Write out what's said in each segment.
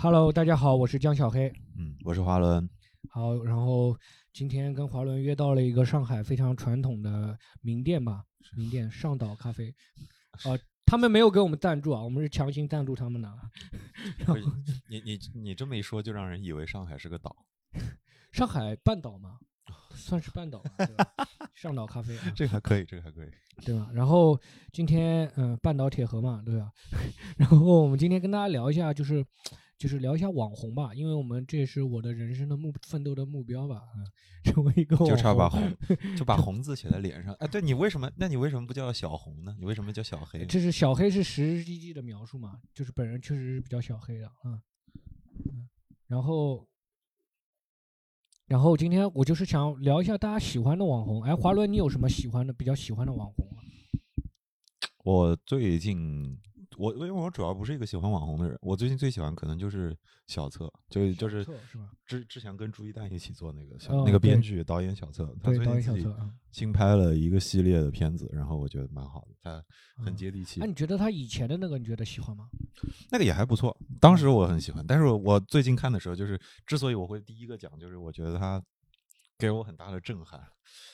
Hello，大家好，我是江小黑。嗯，我是华伦。好，然后今天跟华伦约到了一个上海非常传统的名店吧，名店上岛咖啡。啊，他们没有给我们赞助啊，我们是强行赞助他们的。你你你这么一说，就让人以为上海是个岛。上海半岛嘛，算是半岛。上岛咖啡，这个还可以，这个还可以，对吧？然后今天嗯，半岛铁盒嘛，对吧？然后我们今天跟大家聊一下，就是。就是聊一下网红吧，因为我们这也是我的人生的目奋斗的目标吧，啊，成为一个就差把红就把 红字写在脸上。哎，对你为什么？那你为什么不叫小红呢？你为什么叫小黑？这是小黑是实实际际的描述嘛？就是本人确实是比较小黑的，嗯嗯。然后，然后今天我就是想聊一下大家喜欢的网红。哎，华伦，你有什么喜欢的、比较喜欢的网红吗？我最近。我因为我主要不是一个喜欢网红的人，我最近最喜欢可能就是小策，就就是之之前跟朱一蛋一起做那个小那个编剧导演小策，他最近自己新拍了一个系列的片子，然后我觉得蛮好的，他很接地气。那你觉得他以前的那个你觉得喜欢吗？那个也还不错，当时我很喜欢，但是我最近看的时候，就是之所以我会第一个讲，就是我觉得他给我很大的震撼。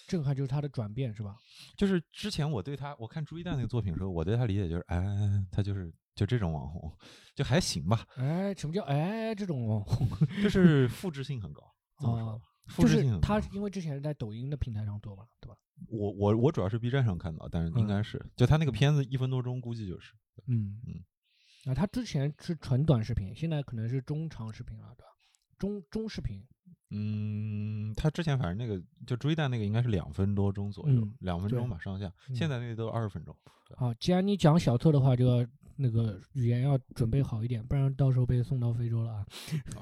震撼就是他的转变，是吧？就是之前我对他，我看朱一蛋那个作品的时候，我对他理解就是，哎，他就是就这种网红，就还行吧。哎，什么叫哎这种网红？就是复制性很高啊，就是他因为之前是在抖音的平台上做嘛，对吧？我我我主要是 B 站上看到，但是应该是就他那个片子一分多钟，估计就是。嗯嗯。啊，他之前是纯短视频，现在可能是中长视频了，对吧？中中视频。嗯，他之前反正那个就追蛋那个应该是两分多钟左右，两分钟吧上下。现在那个都二十分钟。好，既然你讲小特的话，就要那个语言要准备好一点，不然到时候被送到非洲了啊。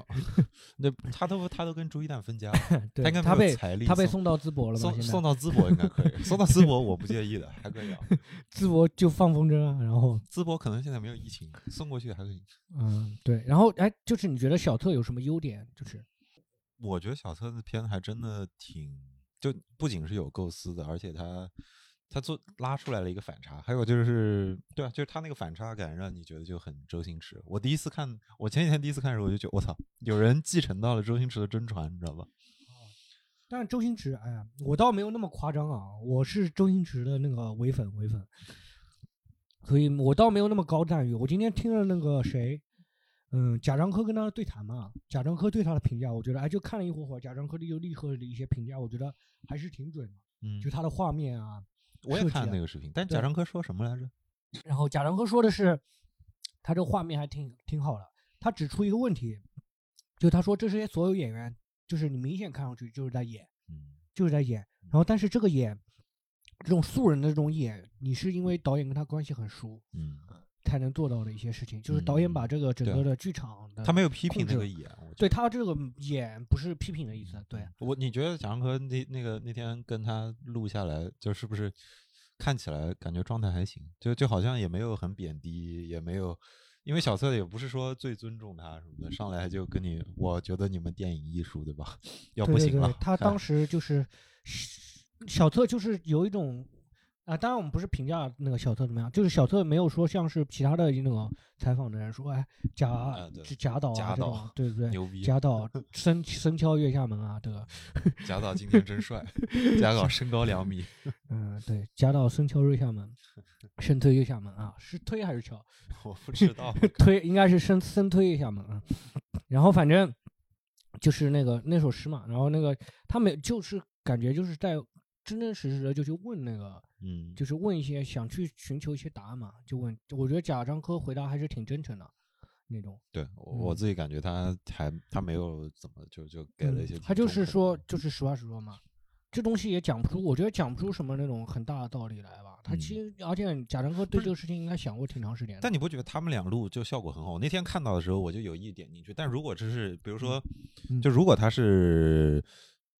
那 他都他都跟朱一蛋分家了，他应该他被财力，他被送到淄博了送送到淄博应该可以，送到淄博我不介意的，还可以啊。淄博就放风筝啊，然后淄博可能现在没有疫情，送过去还可以。嗯，对。然后哎，就是你觉得小特有什么优点？就是。我觉得小策的片还真的挺，就不仅是有构思的，而且他他做拉出来了一个反差，还有就是对啊，就是他那个反差感让你觉得就很周星驰。我第一次看，我前几天第一次看的时候，我就觉得我操，有人继承到了周星驰的真传，你知道吧？但周星驰，哎呀，我倒没有那么夸张啊，我是周星驰的那个唯粉唯粉，所以我倒没有那么高赞誉。我今天听了那个谁。嗯，贾樟柯跟他对谈嘛，贾樟柯对他的评价，我觉得哎，就看了一会儿会儿，贾樟柯的又立刻的一些评价，我觉得还是挺准的。嗯，就他的画面啊，我也看了那个视频，但贾樟柯说什么来着？然后贾樟柯说的是，他这个画面还挺挺好的。他指出一个问题，就他说这些所有演员，就是你明显看上去就是在演，嗯，就是在演。然后但是这个演，这种素人的这种演，你是因为导演跟他关系很熟，嗯。才能做到的一些事情，就是导演把这个整个的剧场，他没有批评那个演，对他这个演不是批评的意思。对我，你觉得蒋樟柯那那个那天跟他录下来，就是不是看起来感觉状态还行，就就好像也没有很贬低，也没有，因为小策也不是说最尊重他什么的，上来就跟你，我觉得你们电影艺术对吧？要不行了。他当时就是小策，就是有一种。啊，当然我们不是评价那个小特怎么样，就是小特没有说像是其他的那种采访的人说，哎，贾贾导啊这种，对不对？牛逼！贾导身身敲月下门啊，这个。贾导今天真帅，贾导身高两米。嗯，对，贾导身敲月下门，身推月下门啊，是推还是敲？我不知道。推应该是身身推月下门啊，然后反正就是那个那首诗嘛，然后那个他没就是感觉就是在。真真实实的就去问那个，嗯，就是问一些想去寻求一些答案嘛，就问。我觉得贾樟柯回答还是挺真诚的，那种。对，我自己感觉他还他没有怎么就就给了一些。他就是说，就是实话实说嘛，这东西也讲不出，我觉得讲不出什么那种很大的道理来吧。他其实，而且贾樟柯对这个事情应该想过挺长时间。但你不觉得他们两路就效果很好？我那天看到的时候，我就有意点进去。但如果这是，比如说，就如果他是。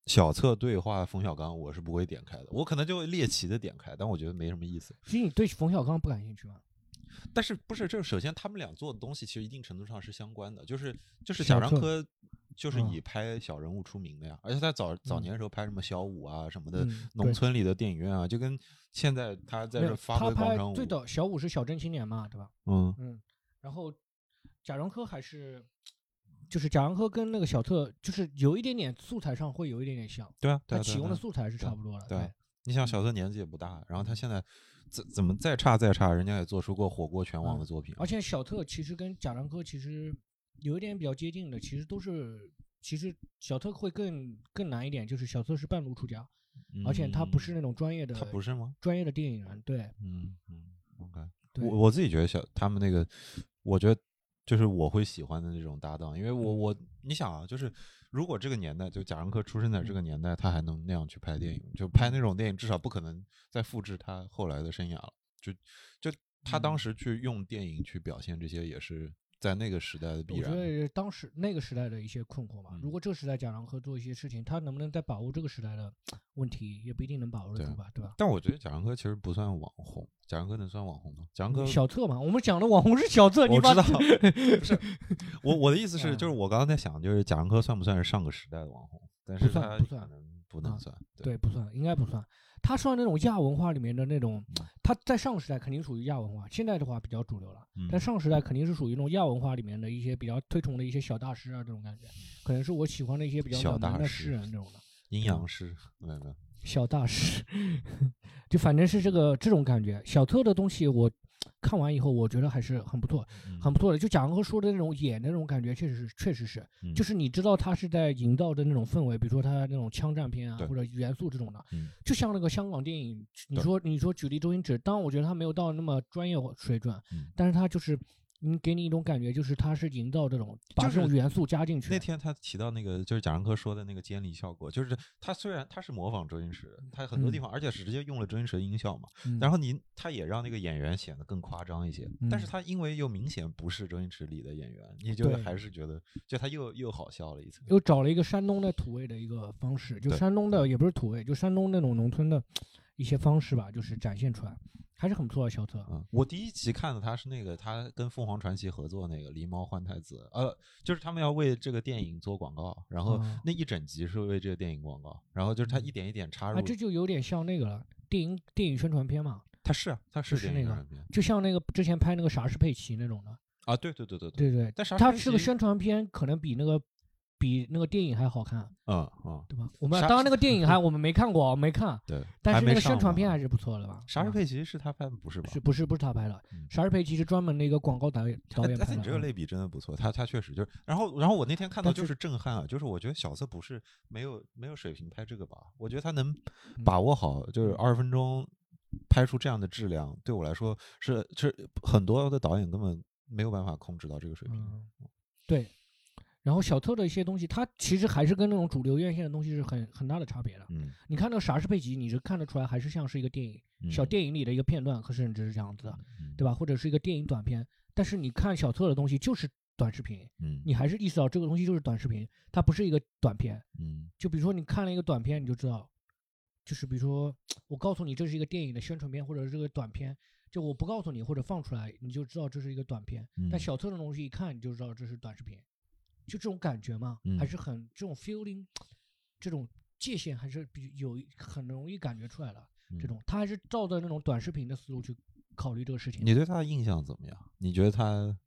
小册对话冯小刚，我是不会点开的，我可能就会猎奇的点开，但我觉得没什么意思。其实你对冯小刚不感兴趣吗？但是不是？这首先他们俩做的东西其实一定程度上是相关的，就是就是贾樟柯就是以拍小人物出名的呀，而且他早早年的时候拍什么小五啊什么的，农村里的电影院啊，就跟现在他在这发挥广场舞。最早小五是小镇青年嘛，对吧？嗯嗯。然后贾樟柯还是就是贾樟柯跟那个小特，就是有一点点素材上会有一点点像。对啊，他启用的素材是差不多的。对，你想小特年纪也不大，然后他现在怎怎么再差再差，人家也做出过火锅全网的作品。而且小特其实跟贾樟柯其实有一点比较接近的，其实都是，其实小特会更更难一点，就是小特是半路出家，而且他不是那种专业的，他不是吗？专业的电影人，对，嗯嗯，OK。我我自己觉得小他们那个，我觉得就是我会喜欢的那种搭档，因为我我你想啊，就是如果这个年代就贾樟柯出生在这个年代，他还能那样去拍电影，就拍那种电影，至少不可能再复制他后来的生涯了。就就他当时去用电影去表现这些，也是。在那个时代的必然，我觉得当时那个时代的一些困惑吧。如果这个时代贾樟柯做一些事情，他能不能再把握这个时代的问题，也不一定能把握得住吧，对吧？但我觉得贾樟柯其实不算网红，贾樟柯能算网红吗？贾樟柯小策嘛，我们讲的网红是小策，你知道。不是，我我的意思是，就是我刚刚在想，就是贾樟柯算不算是上个时代的网红？但是他不算，不能算，对，不算，应该不算。他算那种亚文化里面的那种，他在上时代肯定属于亚文化，现在的话比较主流了。但上时代肯定是属于那种亚文化里面的一些比较推崇的一些小大师啊，这种感觉，可能是我喜欢的一些比较冷门的诗人这种的。阴阳师，没有没有。小大师，就反正是这个这种感觉。小特的东西我。看完以后，我觉得还是很不错，很不错的。就贾樟柯说的那种演的那种感觉，确实是，确实是，就是你知道他是在营造的那种氛围，比如说他那种枪战片啊，或者元素这种的，就像那个香港电影。你说，你说举例周星驰，当然我觉得他没有到那么专业水准，但是他就是。嗯，给你一种感觉，就是他是营造这种把这种元素加进去。那天他提到那个，就是贾樟柯说的那个监理效果，就是他虽然他是模仿周星驰，他很多地方，而且是直接用了周星驰的音效嘛。然后您他也让那个演员显得更夸张一些，但是他因为又明显不是周星驰里的演员，你就还是觉得，就他又又好笑了一次。又找了一个山东的土味的一个方式，就山东的也不是土味，就山东那种农村的一些方式吧，就是展现出来。还是很不错的小特。嗯，我第一集看的他是那个他跟凤凰传奇合作那个《狸猫换太子》，呃，就是他们要为这个电影做广告，然后那一整集是为这个电影广告，然后就是他一点一点插入。啊，这就有点像那个了，电影电影宣传片嘛。他是啊，他是那个，就像那个之前拍那个《啥是佩奇》那种的。啊，对对对对对对。但他是个宣传片，可能比那个。比那个电影还好看，嗯嗯，对吧？我们当然那个电影还我们没看过，没看。对，但是那个宣传片还是不错的吧？莎士佩奇是他拍的，不是吧？是不是不是他拍的？莎士佩奇是专门的一个广告导演导演拍的。你这个类比真的不错，他他确实就是。然后然后我那天看到就是震撼啊，就是我觉得小色不是没有没有水平拍这个吧？我觉得他能把握好，就是二十分钟拍出这样的质量，对我来说是是很多的导演根本没有办法控制到这个水平。对。然后小特的一些东西，它其实还是跟那种主流院线的东西是很很大的差别的。嗯，你看那个《啥是佩奇》，你是看得出来还是像是一个电影，小电影里的一个片段，可甚至是这样子的，对吧？或者是一个电影短片。但是你看小特的东西就是短视频，嗯，你还是意识到这个东西就是短视频，它不是一个短片。嗯，就比如说你看了一个短片，你就知道，就是比如说我告诉你这是一个电影的宣传片，或者是这个短片，就我不告诉你或者放出来，你就知道这是一个短片。但小特的东西一看你就知道这是短视频。就这种感觉嘛，还是很这种 feeling，这种界限还是比有很容易感觉出来了。这种他还是照着那种短视频的思路去考虑这个事情。你对他的印象怎么样？你觉得他？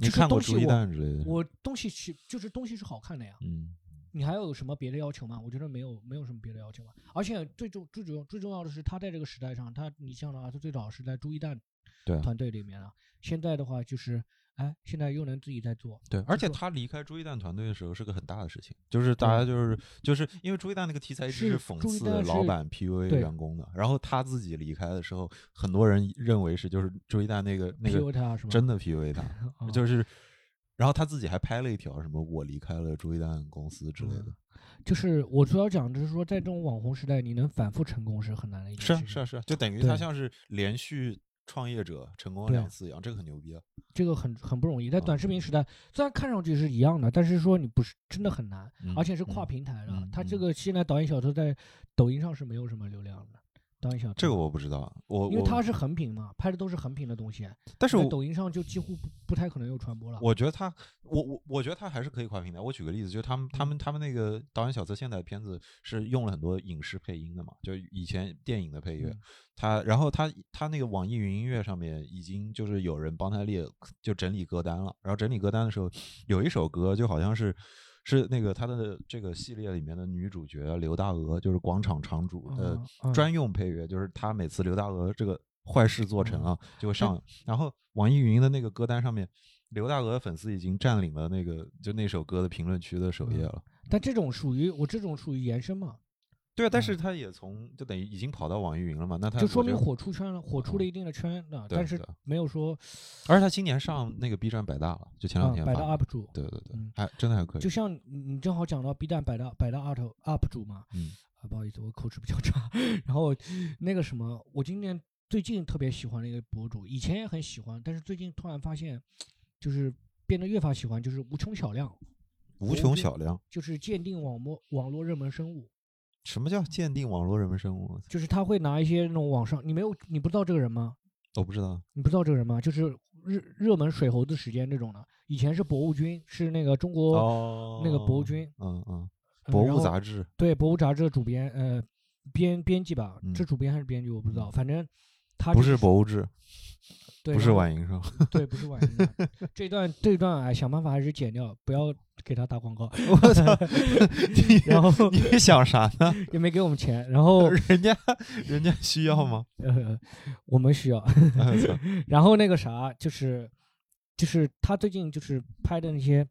你看过《朱一蛋》之类的？我东西是就是东西是好看的呀。嗯。你还有什么别的要求吗？我觉得没有，没有什么别的要求嘛。而且最重最主要最重要的是，他在这个时代上，他你像的话，他最早是在朱一蛋团队里面啊。现在的话就是。哎，现在又能自己在做，对，而且他离开朱一蛋团队的时候是个很大的事情，就是大家就是就是因为朱一蛋那个题材一直是讽刺老板 PUA 员工的，然后他自己离开的时候，很多人认为是就是朱一蛋那个那个真的 PUA 他，就是，然后他自己还拍了一条什么我离开了朱一蛋公司之类的，就是我主要讲就是说，在这种网红时代，你能反复成功是很难的一件事，是啊是是，就等于他像是连续。创业者成功两次一样，这个很牛逼啊！这个很很不容易，在短视频时代，虽然看上去是一样的，但是说你不是真的很难，而且是跨平台的。他这个现在导演小偷在抖音上是没有什么流量的，导演小这个我不知道，我因为它是横屏嘛，拍的都是横屏的东西，但是抖音上就几乎不不太可能有传播了。我觉得他，我我我觉得他还是可以跨平台。我举个例子，就是他们他们他们那个导演小泽现在的片子是用了很多影视配音的嘛，就以前电影的配乐，他然后他他那个网易云音乐上面已经就是有人帮他列就整理歌单了，然后整理歌单的时候有一首歌就好像是。是那个他的这个系列里面的女主角刘大鹅，就是广场场主的专用配乐，就是他每次刘大鹅这个坏事做成啊，就会上。然后网易云的那个歌单上面，刘大鹅的粉丝已经占领了那个就那首歌的评论区的首页了。但这种属于我这种属于延伸嘛？对啊，但是他也从就等于已经跑到网易云了嘛，那他就说明火出圈了，火出了一定的圈的，但是没有说。而且他今年上那个 B 站百大了，就前两天百大 UP 主，对对对，还真的还可以。就像你正好讲到 B 站百大百大 UP UP 主嘛，嗯，啊不好意思，我口齿比较差。然后那个什么，我今年最近特别喜欢的一个博主，以前也很喜欢，但是最近突然发现，就是变得越发喜欢，就是无穷小亮。无穷小量就是鉴定网络网络热门生物。什么叫鉴定网络人文生物？就是他会拿一些那种网上，你没有，你不知道这个人吗？我不知道。你不知道这个人吗？就是热热门水猴子时间这种的。以前是博物君，是那个中国那个博物君，嗯嗯，博物杂志。对，博物杂志的主编，呃，编编辑吧，这主编还是编辑我不知道，反正他不是博物志。不是婉莹是吧？对，不是婉莹。这段这段哎，想办法还是剪掉，不要给他打广告。我操！然后 你想啥呢？也没给我们钱。然后人家人家需要吗？呃，我们需要。然后那个啥，就是就是他最近就是拍的那些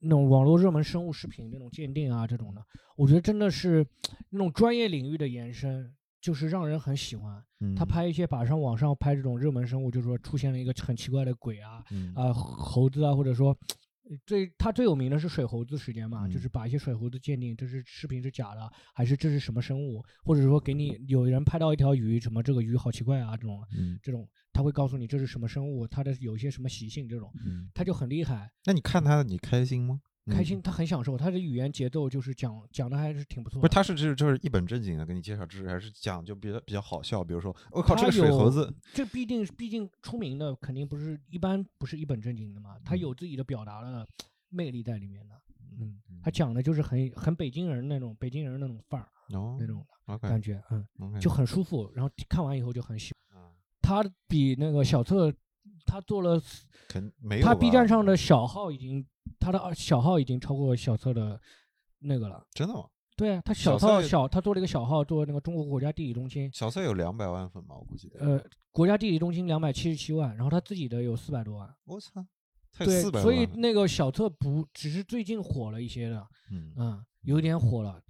那种网络热门生物视频那种鉴定啊这种的，我觉得真的是那种专业领域的延伸。就是让人很喜欢，他拍一些把上网上拍这种热门生物，就是说出现了一个很奇怪的鬼啊，啊猴子啊，或者说最他最有名的是水猴子时间嘛，就是把一些水猴子鉴定，这是视频是假的，还是这是什么生物，或者说给你有人拍到一条鱼，什么这个鱼好奇怪啊，这种这种他会告诉你这是什么生物，它的有一些什么习性，这种他就很厉害。那你看他你开心吗？开心，他很享受，他的语言节奏就是讲讲的还是挺不错。不是，他是就是就是一本正经的给你介绍知识，还是讲就比较比较好笑？比如说，我靠，这个水猴子，这毕竟毕竟出名的肯定不是一般不是一本正经的嘛，他有自己的表达的魅力在里面的。嗯，他讲的就是很很北京人那种北京人那种范儿，那种感觉，嗯，就很舒服。然后看完以后就很喜欢。他比那个小策，他做了，他 B 站上的小号已经。他的小号已经超过小策的那个了，真的吗？对啊，他小号小，他做了一个小号，做那个中国国家地理中心。小策有两百万粉吗？我估计。呃，国家地理中心两百七十七万，然后他自己的有四百多万。我操！对，所以那个小策不只是最近火了一些的，嗯，有点火了，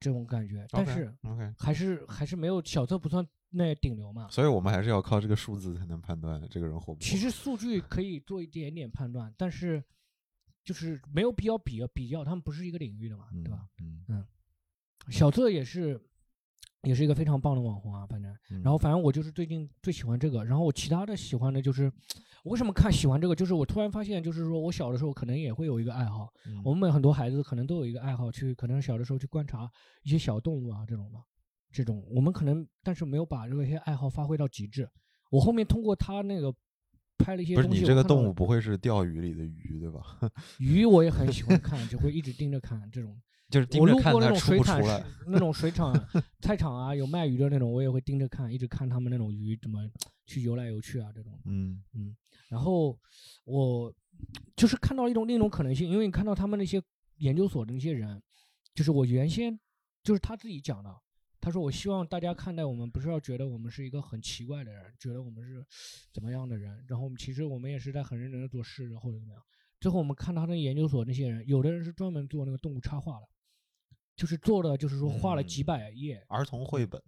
这种感觉。但是，OK，还是还是没有小策不算那顶流嘛。所以我们还是要靠这个数字才能判断这个人火不火。其实数据可以做一点点判断，但是。就是没有必要比比较，他们不是一个领域的嘛，对吧？嗯嗯，小策也是，也是一个非常棒的网红啊，反正。然后反正我就是最近最喜欢这个，然后我其他的喜欢的就是，为什么看喜欢这个？就是我突然发现，就是说我小的时候可能也会有一个爱好，我们很多孩子可能都有一个爱好，去可能小的时候去观察一些小动物啊这种的，这种我们可能但是没有把这些爱好发挥到极致。我后面通过他那个。拍了一些不是你这个动物不会是钓鱼里的鱼对吧？鱼我也很喜欢看，就会一直盯着看这种。就是我路过那种水产那种水产菜场啊，有卖鱼的那种，我也会盯着看，一直看他们那种鱼怎么去游来游去啊这种。嗯嗯。然后我就是看到一种另一种可能性，因为你看到他们那些研究所的那些人，就是我原先就是他自己讲的。他说：“我希望大家看待我们，不是要觉得我们是一个很奇怪的人，觉得我们是怎么样的人。然后我们其实我们也是在很认真的做事，或者怎么样。最后我们看他的研究所那些人，有的人是专门做那个动物插画的，就是做的就是说画了几百页儿童绘本。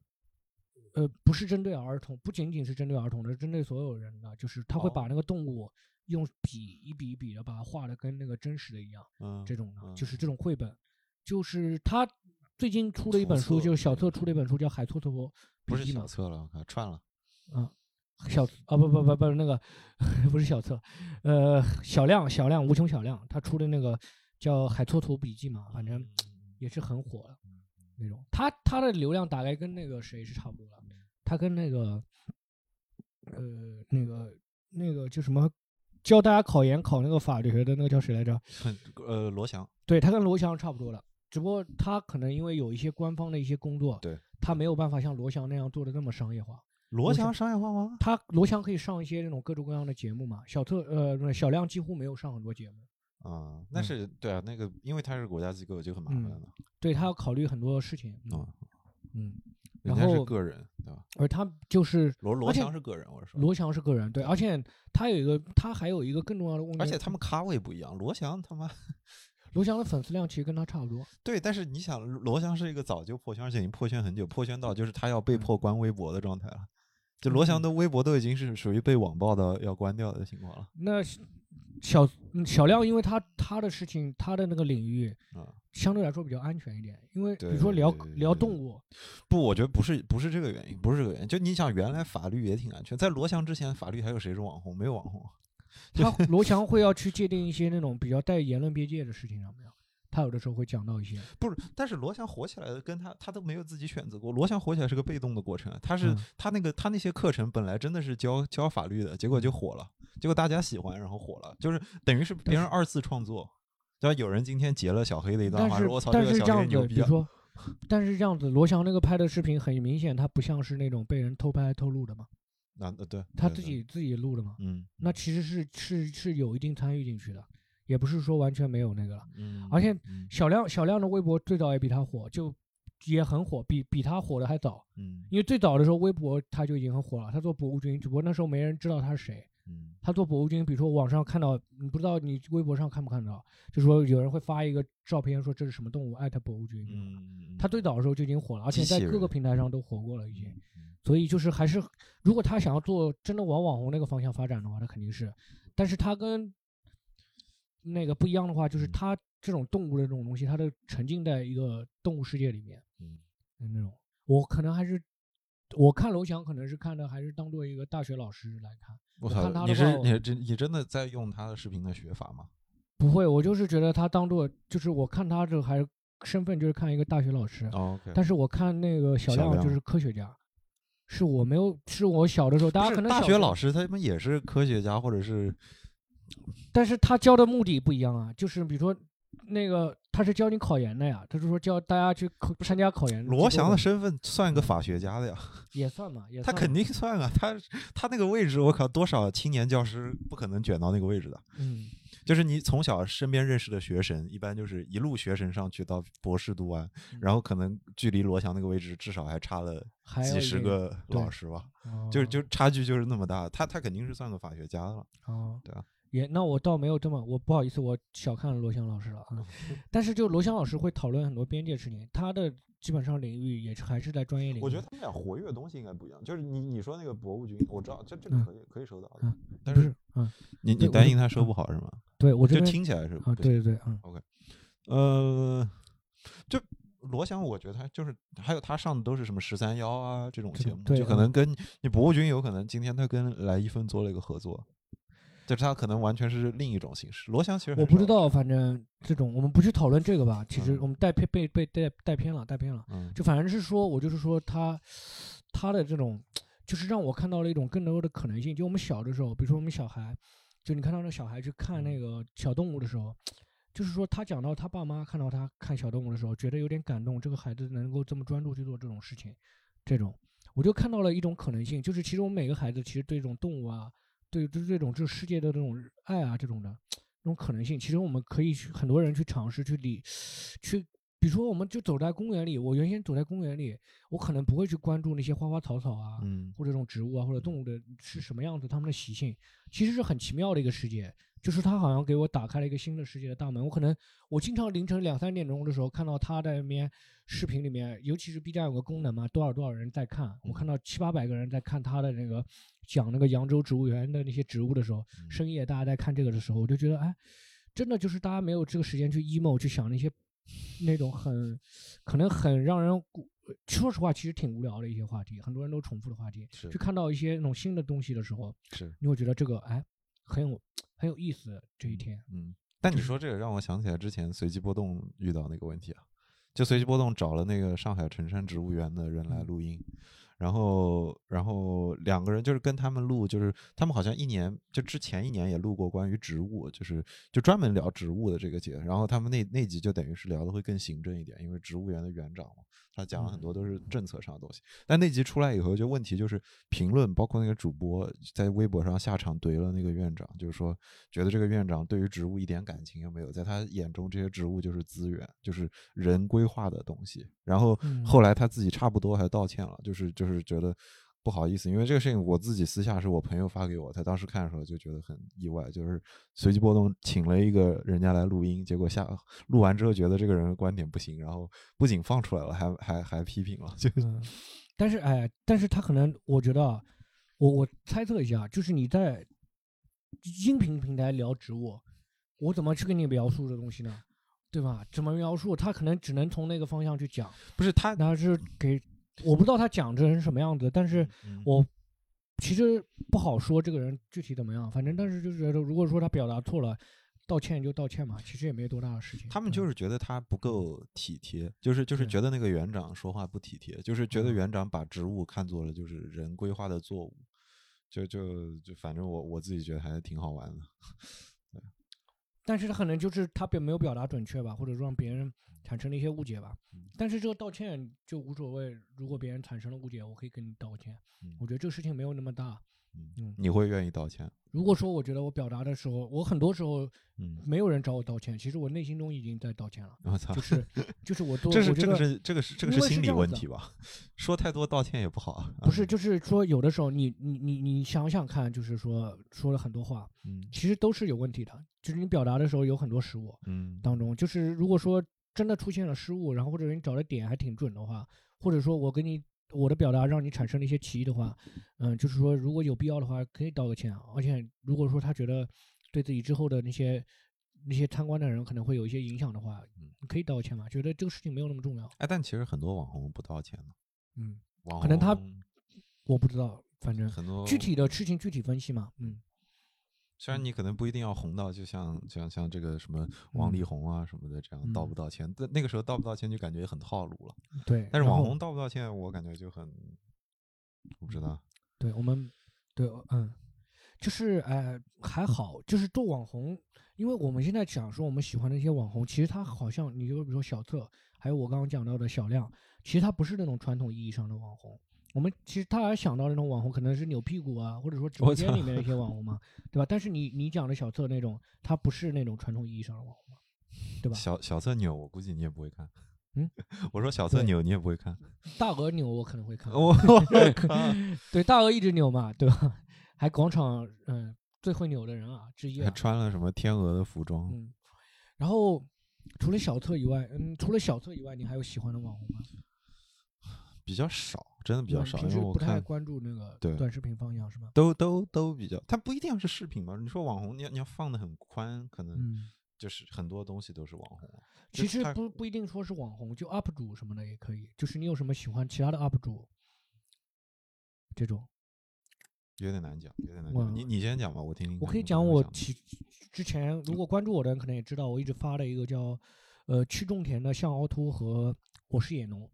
呃，不是针对儿童，不仅仅是针对儿童的，针对所有人的。就是他会把那个动物用笔一笔一笔的把它画的跟那个真实的一样。嗯，这种的，就是这种绘本，就是他。”最近出了一本书，就是小策出了一本书，叫《海错图不是小策了，串了。嗯，小啊不不不不那个 不是小策，呃，小亮小亮无穷小亮，他出的那个叫《海错图笔记》嘛，反正也是很火的那种。他他的流量大概跟那个谁是差不多的，他跟那个呃那个那个叫什么教大家考研考那个法律学的那个叫谁来着？呃，罗翔。对他跟罗翔差不多了，只不过他可能因为有一些官方的一些工作，对他没有办法像罗翔那样做的那么商业化。罗翔商业化吗？他罗翔可以上一些那种各种各样的节目嘛？小特呃小亮几乎没有上很多节目。啊，那是对啊，那个因为他是国家机构就很麻烦了。对他要考虑很多事情。啊，嗯，然后是个人对吧？而他就是罗罗翔是个人，我是说罗翔是个人，对，而且他有一个，他还有一个更重要的问题，而且他们咖位不一样，罗翔他妈，罗翔的粉丝量其实跟他差不多。对，但是你想，罗翔是一个早就破圈，而且已经破圈很久，破圈到就是他要被迫关微博的状态了。就罗翔的微博都已经是属于被网暴的要关掉的情况了。那小小亮，因为他他的事情，他的那个领域啊，相对来说比较安全一点。因为比如说聊聊动物，不，我觉得不是不是这个原因，不是这个原因。就你想，原来法律也挺安全，在罗翔之前，法律还有谁是网红？没有网红。他罗翔会要去界定一些那种比较带言论边界的事情上面？他有的时候会讲到一些，不是，但是罗翔火起来的跟他，他都没有自己选择过。罗翔火起来是个被动的过程，他是他那个他那些课程本来真的是教教法律的，结果就火了，结果大家喜欢，然后火了，就是等于是别人二次创作。对吧？有人今天截了小黑的一段话，说我操，这个小黑牛逼。比如说，但是这样子，罗翔那个拍的视频很明显，他不像是那种被人偷拍偷录的嘛。那对，他自己。自己录的嘛。嗯，那其实是是是有一定参与进去的。也不是说完全没有那个了，嗯，而且小亮小亮的微博最早也比他火，就也很火，比比他火的还早，嗯，因为最早的时候微博他就已经很火了，他做博物君，只不过那时候没人知道他是谁，嗯，他做博物君，比如说网上看到，你不知道你微博上看不看到，就说有人会发一个照片说这是什么动物，艾特博物君，嗯，他最早的时候就已经火了，而且在各个平台上都火过了已经，所以就是还是如果他想要做真的往网红那个方向发展的话，他肯定是，但是他跟那个不一样的话，就是他这种动物的这种东西，他都沉浸在一个动物世界里面，嗯，那种我可能还是我看楼翔，可能是看的还是当做一个大学老师来看。我操，你是你真你真的在用他的视频的学法吗？不会，我就是觉得他当做就是我看他这还是身份就是看一个大学老师。OK，但是我看那个小亮就是科学家，是我没有是我小的时候，大家可能大学老师他们也是科学家或者是。但是他教的目的不一样啊，就是比如说，那个他是教你考研的呀，他是说教大家去考参加考研。罗翔的身份算一个法学家的呀？也算嘛，也他肯定算啊，他他那个位置，我靠，多少青年教师不可能卷到那个位置的。嗯，就是你从小身边认识的学神，一般就是一路学神上去到博士读完，然后可能距离罗翔那个位置至少还差了几十个老师吧，就就差距就是那么大，他他肯定是算个法学家了。哦，对啊。也那我倒没有这么，我不好意思，我小看了罗翔老师了啊。但是就罗翔老师会讨论很多边界事情，他的基本上领域也是还是在专业领域。我觉得他们俩活跃的东西应该不一样。就是你你说那个博物君，我知道这这个可以可以收到的，但是嗯，你你担心他收不好是吗？对，我就听起来是啊，对对对，嗯，OK，呃，就罗翔，我觉得他就是还有他上的都是什么十三幺啊这种节目，就可能跟你博物君有可能今天他跟来一份做了一个合作。就是他可能完全是另一种形式。罗翔其实我不知道，反正这种我们不去讨论这个吧。其实我们带偏被被带带偏了，带偏了。嗯，就反正是说，我就是说他他的这种，就是让我看到了一种更多的可能性。就我们小的时候，比如说我们小孩，就你看到那小孩去看那个小动物的时候，就是说他讲到他爸妈看到他看小动物的时候，觉得有点感动。这个孩子能够这么专注去做这种事情，这种我就看到了一种可能性，就是其实我们每个孩子其实对这种动物啊。对，对这种这世界的这种爱啊，这种的那种可能性，其实我们可以去很多人去尝试去理，去，比如说我们就走在公园里，我原先走在公园里，我可能不会去关注那些花花草草啊，嗯，或者这种植物啊，或者动物的是什么样子，它们的习性，其实是很奇妙的一个世界。就是它好像给我打开了一个新的世界的大门。我可能我经常凌晨两三点钟的时候看到他在那边视频里面，尤其是 B 站有个功能嘛，多少多少人在看，我看到七八百个人在看他的那个讲那个扬州植物园的那些植物的时候，深夜大家在看这个的时候，我就觉得哎，真的就是大家没有这个时间去 emo 去想那些那种很可能很让人说实话其实挺无聊的一些话题，很多人都重复的话题，去看到一些那种新的东西的时候，是你会觉得这个哎很有。很有意思这一天，嗯，但你说这个让我想起来之前随机波动遇到那个问题啊，就随机波动找了那个上海辰山植物园的人来录音，然后然后两个人就是跟他们录，就是他们好像一年就之前一年也录过关于植物，就是就专门聊植物的这个节，然后他们那那集就等于是聊的会更行政一点，因为植物园的园长嘛。他讲了很多都是政策上的东西，但那集出来以后，就问题就是评论，包括那个主播在微博上下场怼了那个院长，就是说觉得这个院长对于植物一点感情也没有，在他眼中这些植物就是资源，就是人规划的东西。然后后来他自己差不多还道歉了，就是就是觉得。不好意思，因为这个事情我自己私下是我朋友发给我，他当时看的时候就觉得很意外，就是随机波动请了一个人家来录音，结果下录完之后觉得这个人的观点不行，然后不仅放出来了，还还还批评了。就，但是哎，但是他可能我觉得，我我猜测一下，就是你在音频平台聊植物，我怎么去跟你描述这东西呢？对吧？怎么描述？他可能只能从那个方向去讲，不是他，他是给。我不知道他讲这人什么样子，但是我其实不好说这个人具体怎么样。反正但是就是觉得，如果说他表达错了，道歉就道歉嘛，其实也没多大的事情。他们就是觉得他不够体贴，就是就是觉得那个园长说话不体贴，就是觉得园长把植物看作了就是人规划的作物，就就就反正我我自己觉得还是挺好玩的。但是他可能就是他表没有表达准确吧，或者说让别人。产生了一些误解吧，但是这个道歉就无所谓。如果别人产生了误解，我可以跟你道歉。我觉得这个事情没有那么大。嗯，你会愿意道歉？如果说我觉得我表达的时候，我很多时候，嗯，没有人找我道歉，其实我内心中已经在道歉了。我操，就是 就是我多，这是这个是这个是这个是心理问题吧？说太多道歉也不好啊。不是，就是说有的时候你你你你想想看，就是说说了很多话，嗯，其实都是有问题的。就是你表达的时候有很多失误，嗯，当中就是如果说。真的出现了失误，然后或者你找的点还挺准的话，或者说我跟你我的表达让你产生了一些歧义的话，嗯，就是说如果有必要的话，可以道个歉。而且如果说他觉得对自己之后的那些那些参观的人可能会有一些影响的话，你可以道个歉嘛？觉得这个事情没有那么重要。哎，但其实很多网红不道歉的，嗯，网可能他我不知道，反正很多具体的事情具体分析嘛，嗯。虽然你可能不一定要红到，就像像像这个什么王力宏啊什么的这样道不道歉，但那个时候道不道歉就感觉很套路了。对，但是网红道不道歉，我感觉就很，我不知道。对我们，对，嗯，就是哎还好，就是做网红，因为我们现在讲说我们喜欢的一些网红，其实他好像你就比如说小策，还有我刚刚讲到的小亮，其实他不是那种传统意义上的网红。我们其实大家想到那种网红，可能是扭屁股啊，或者说直播间里面的一些网红嘛，对吧？但是你你讲的小策那种，他不是那种传统意义上的网红，对吧？小小策扭，我估计你也不会看。嗯，我说小策扭，你也不会看。大鹅扭我可能会看。我对大鹅一直扭嘛，对吧？还广场嗯最会扭的人啊之一。还穿了什么天鹅的服装？嗯。然后除了小策以外，嗯，除了小策以外，你还有喜欢的网红吗？比较少，真的比较少，因为我不太关注那个短视频方向，是吗？都都都比较，它不一定要是视频嘛？你说网红，你要你要放的很宽，可能就是很多东西都是网红。其实不不一定说是网红，就 UP 主什么的也可以。就是你有什么喜欢其他的 UP 主？这种有点难讲，有点难讲。你你先讲吧，我听听。我可以讲我其之前如果关注我的人可能也知道，我一直发了一个叫呃去种田的向凹凸和我是野农。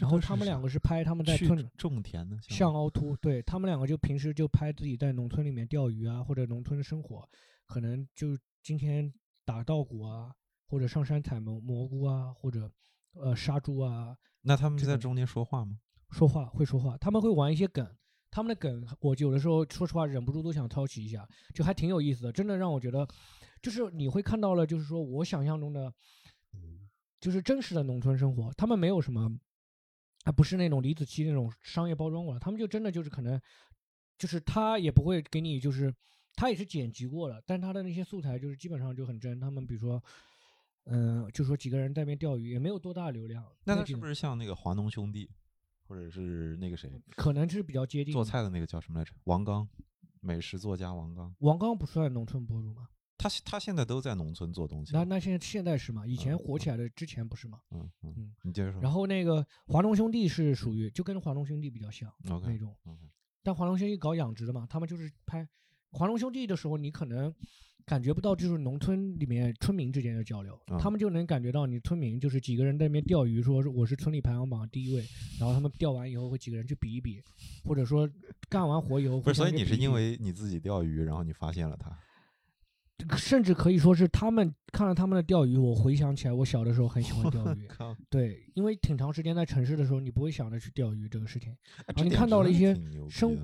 然后他们两个是拍他们在村种田的，像凹凸，对他们两个就平时就拍自己在农村里面钓鱼啊，或者农村的生活，可能就今天打稻谷啊，或者上山采蘑蘑菇啊，或者呃杀猪啊。那他们就在中间说话吗？说话会说话，他们会玩一些梗，他们的梗我有的时候说实话忍不住都想抄袭一下，就还挺有意思的，真的让我觉得，就是你会看到了，就是说我想象中的，就是真实的农村生活，他们没有什么。他不是那种李子柒那种商业包装过的，他们就真的就是可能，就是他也不会给你，就是他也是剪辑过了，但他的那些素材就是基本上就很真。他们比如说，嗯，就说几个人在那边钓鱼，也没有多大流量。那他是不是像那个华农兄弟，或者是那个谁？可能是比较接近做菜的那个叫什么来着？王刚，美食作家王刚。王刚不算农村博主吗？他他现在都在农村做东西。那那现在现在是吗？以前火起来的之前不是吗？嗯嗯，你接着说。然后那个华农兄弟是属于就跟华农兄弟比较像那种。但华农兄弟搞养殖的嘛，他们就是拍华农兄弟的时候，你可能感觉不到就是农村里面村民之间的交流，他们就能感觉到你村民就是几个人在那边钓鱼，说我是村里排行榜第一位，然后他们钓完以后会几个人去比一比，或者说干完活以后。不是，所以你是因为你自己钓鱼，然后你发现了他。甚至可以说是他们看了他们的钓鱼，我回想起来，我小的时候很喜欢钓鱼。对，因为挺长时间在城市的时候，你不会想着去钓鱼这个事情，你看到了一些生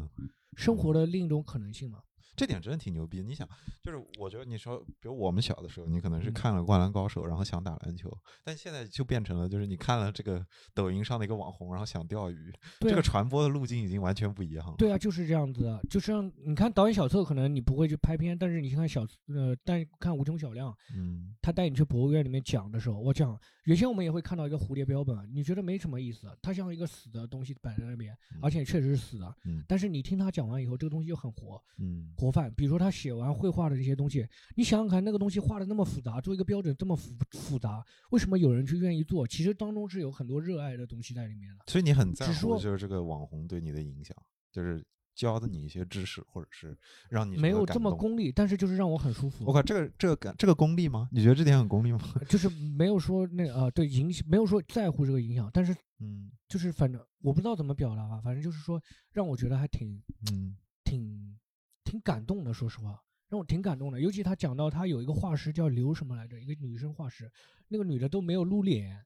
生活的另一种可能性嘛。这点真的挺牛逼。你想，就是我觉得你说，比如我们小的时候，你可能是看了《灌篮高手》，然后想打篮球，但现在就变成了，就是你看了这个抖音上的一个网红，然后想钓鱼，这个传播的路径已经完全不一样了。对啊，就是这样子的。就像你看导演小策，可能你不会去拍片，但是你看小呃，但看无穷小亮，嗯，他带你去博物院里面讲的时候，我讲原先我们也会看到一个蝴蝶标本，你觉得没什么意思，它像一个死的东西摆在那边，而且确实是死的，嗯，但是你听他讲完以后，这个东西就很活，嗯，活泛。比如说他写。写完绘画的这些东西，你想想看，那个东西画的那么复杂，做一个标准这么复复杂，为什么有人去愿意做？其实当中是有很多热爱的东西在里面的。所以你很在乎就是这个网红对你的影响，就是教的你一些知识，或者是让你没有这么功利，但是就是让我很舒服。我靠，这个这个感这个功利吗？你觉得这点很功利吗？就是没有说那个啊，对影响没有说在乎这个影响，但是嗯，就是反正我不知道怎么表达吧，反正就是说让我觉得还挺嗯挺。挺感动的，说实话，让我挺感动的。尤其他讲到他有一个画师叫刘什么来着，一个女生画师，那个女的都没有露脸，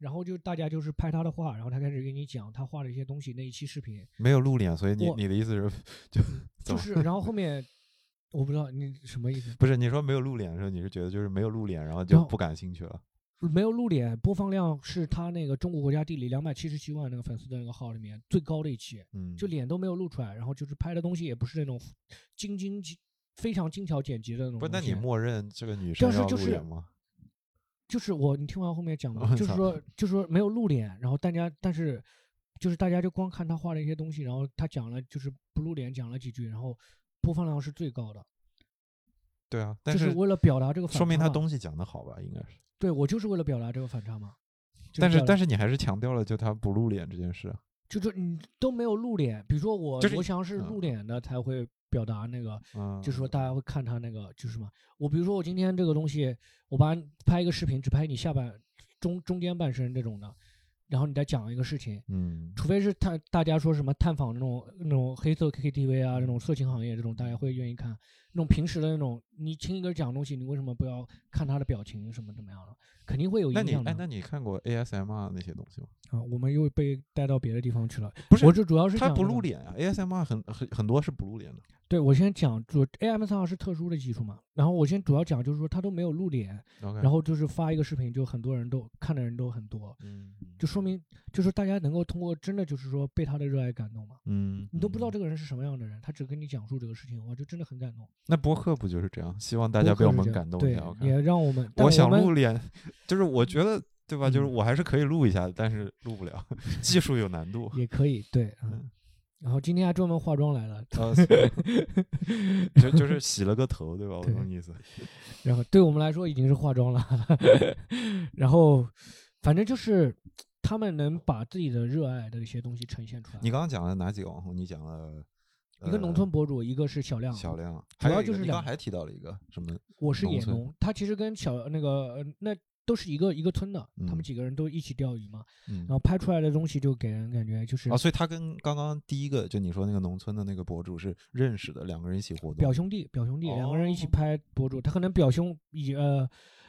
然后就大家就是拍他的画，然后他开始给你讲他画的一些东西。那一期视频没有露脸，所以你你的意思是就 就是，然后后面我不知道你什么意思？不是你说没有露脸的时候，你是觉得就是没有露脸，然后就不感兴趣了。没有露脸，播放量是他那个中国国家地理两百七十七万那个粉丝的那个号里面最高的一期，嗯，就脸都没有露出来，然后就是拍的东西也不是那种精精非常精巧剪辑的那种。不，那你默认这个女生要露脸吗？就是我，你听完后面讲的，就是说，就是说没有露脸，然后大家，但是就是大家就光看他画的一些东西，然后他讲了就是不露脸讲了几句，然后播放量是最高的。对啊，就是为了表达这个，说明他东西讲的好吧？应该是。对，我就是为了表达这个反差嘛。但是，但是你还是强调了就他不露脸这件事。就是你都没有露脸，比如说我，我想是露脸的才会表达那个，就是说大家会看他那个，就是什么。我比如说我今天这个东西，我把拍一个视频，只拍你下半中中间半身这种的，然后你再讲一个事情，嗯，除非是探大家说什么探访那种那种黑色 KTV 啊，那种色情行业这种，大家会愿意看。那种平时的那种，你听一个讲东西，你为什么不要看他的表情什么怎么样的？肯定会有影响的。那你哎，那你看过 ASMR 那些东西吗？啊，我们又被带到别的地方去了。不是，我这主要是他不露脸啊，ASMR 很很很多是不露脸的。对，我先讲，主 ASMR 是特殊的技术嘛。然后我先主要讲，就是说他都没有露脸，然后就是发一个视频，就很多人都看的人都很多，嗯，就说明就是大家能够通过真的就是说被他的热爱感动嘛，嗯，你都不知道这个人是什么样的人，他只跟你讲述这个事情，哇，就真的很感动。那播客不就是这样？希望大家被我们感动一下，也让我们。我想露脸，就是我觉得对吧？就是我还是可以录一下，但是录不了，技术有难度。也可以，对，嗯。然后今天还专门化妆来了，就就是洗了个头，对吧？我懂意思。然后对我们来说已经是化妆了。然后反正就是他们能把自己的热爱的一些东西呈现出来。你刚刚讲了哪几个网红？你讲了一个农村博主，一个是小亮。小亮，主要就是你刚还提到了一个什么？我是野农，他其实跟小那个那。都是一个一个村的，他们几个人都一起钓鱼嘛，然后拍出来的东西就给人感觉就是啊，所以他跟刚刚第一个就你说那个农村的那个博主是认识的，两个人一起活动，表兄弟，表兄弟两个人一起拍博主，他可能表兄已呃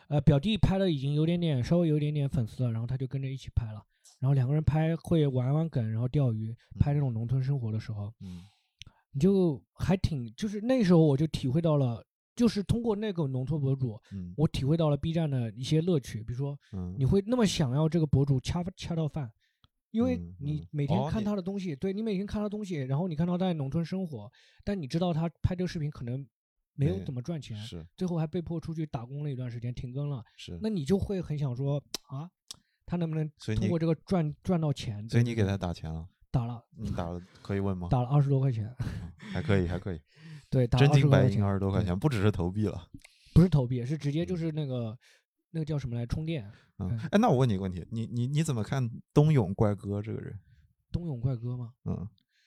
呃表弟拍的已经有点点稍微有点点粉丝了，然后他就跟着一起拍了，然后两个人拍会玩玩梗，然后钓鱼，拍那种农村生活的时候，嗯，你就还挺就是那时候我就体会到了。就是通过那个农村博主，我体会到了 B 站的一些乐趣。比如说，你会那么想要这个博主恰恰到饭，因为你每天看他的东西，对你每天看他东西，然后你看到在农村生活，但你知道他拍这个视频可能没有怎么赚钱，是最后还被迫出去打工了一段时间，停更了。是，那你就会很想说啊，他能不能通过这个赚赚到钱？所以你给他打钱了？打了，你打了可以问吗？打了二十多块钱，还可以，还可以。对，真金白银二十多块钱，不只是投币了，不是投币，是直接就是那个那个叫什么来充电。嗯，哎，那我问你一个问题，你你你怎么看东勇怪哥这个人？东勇怪哥吗？嗯，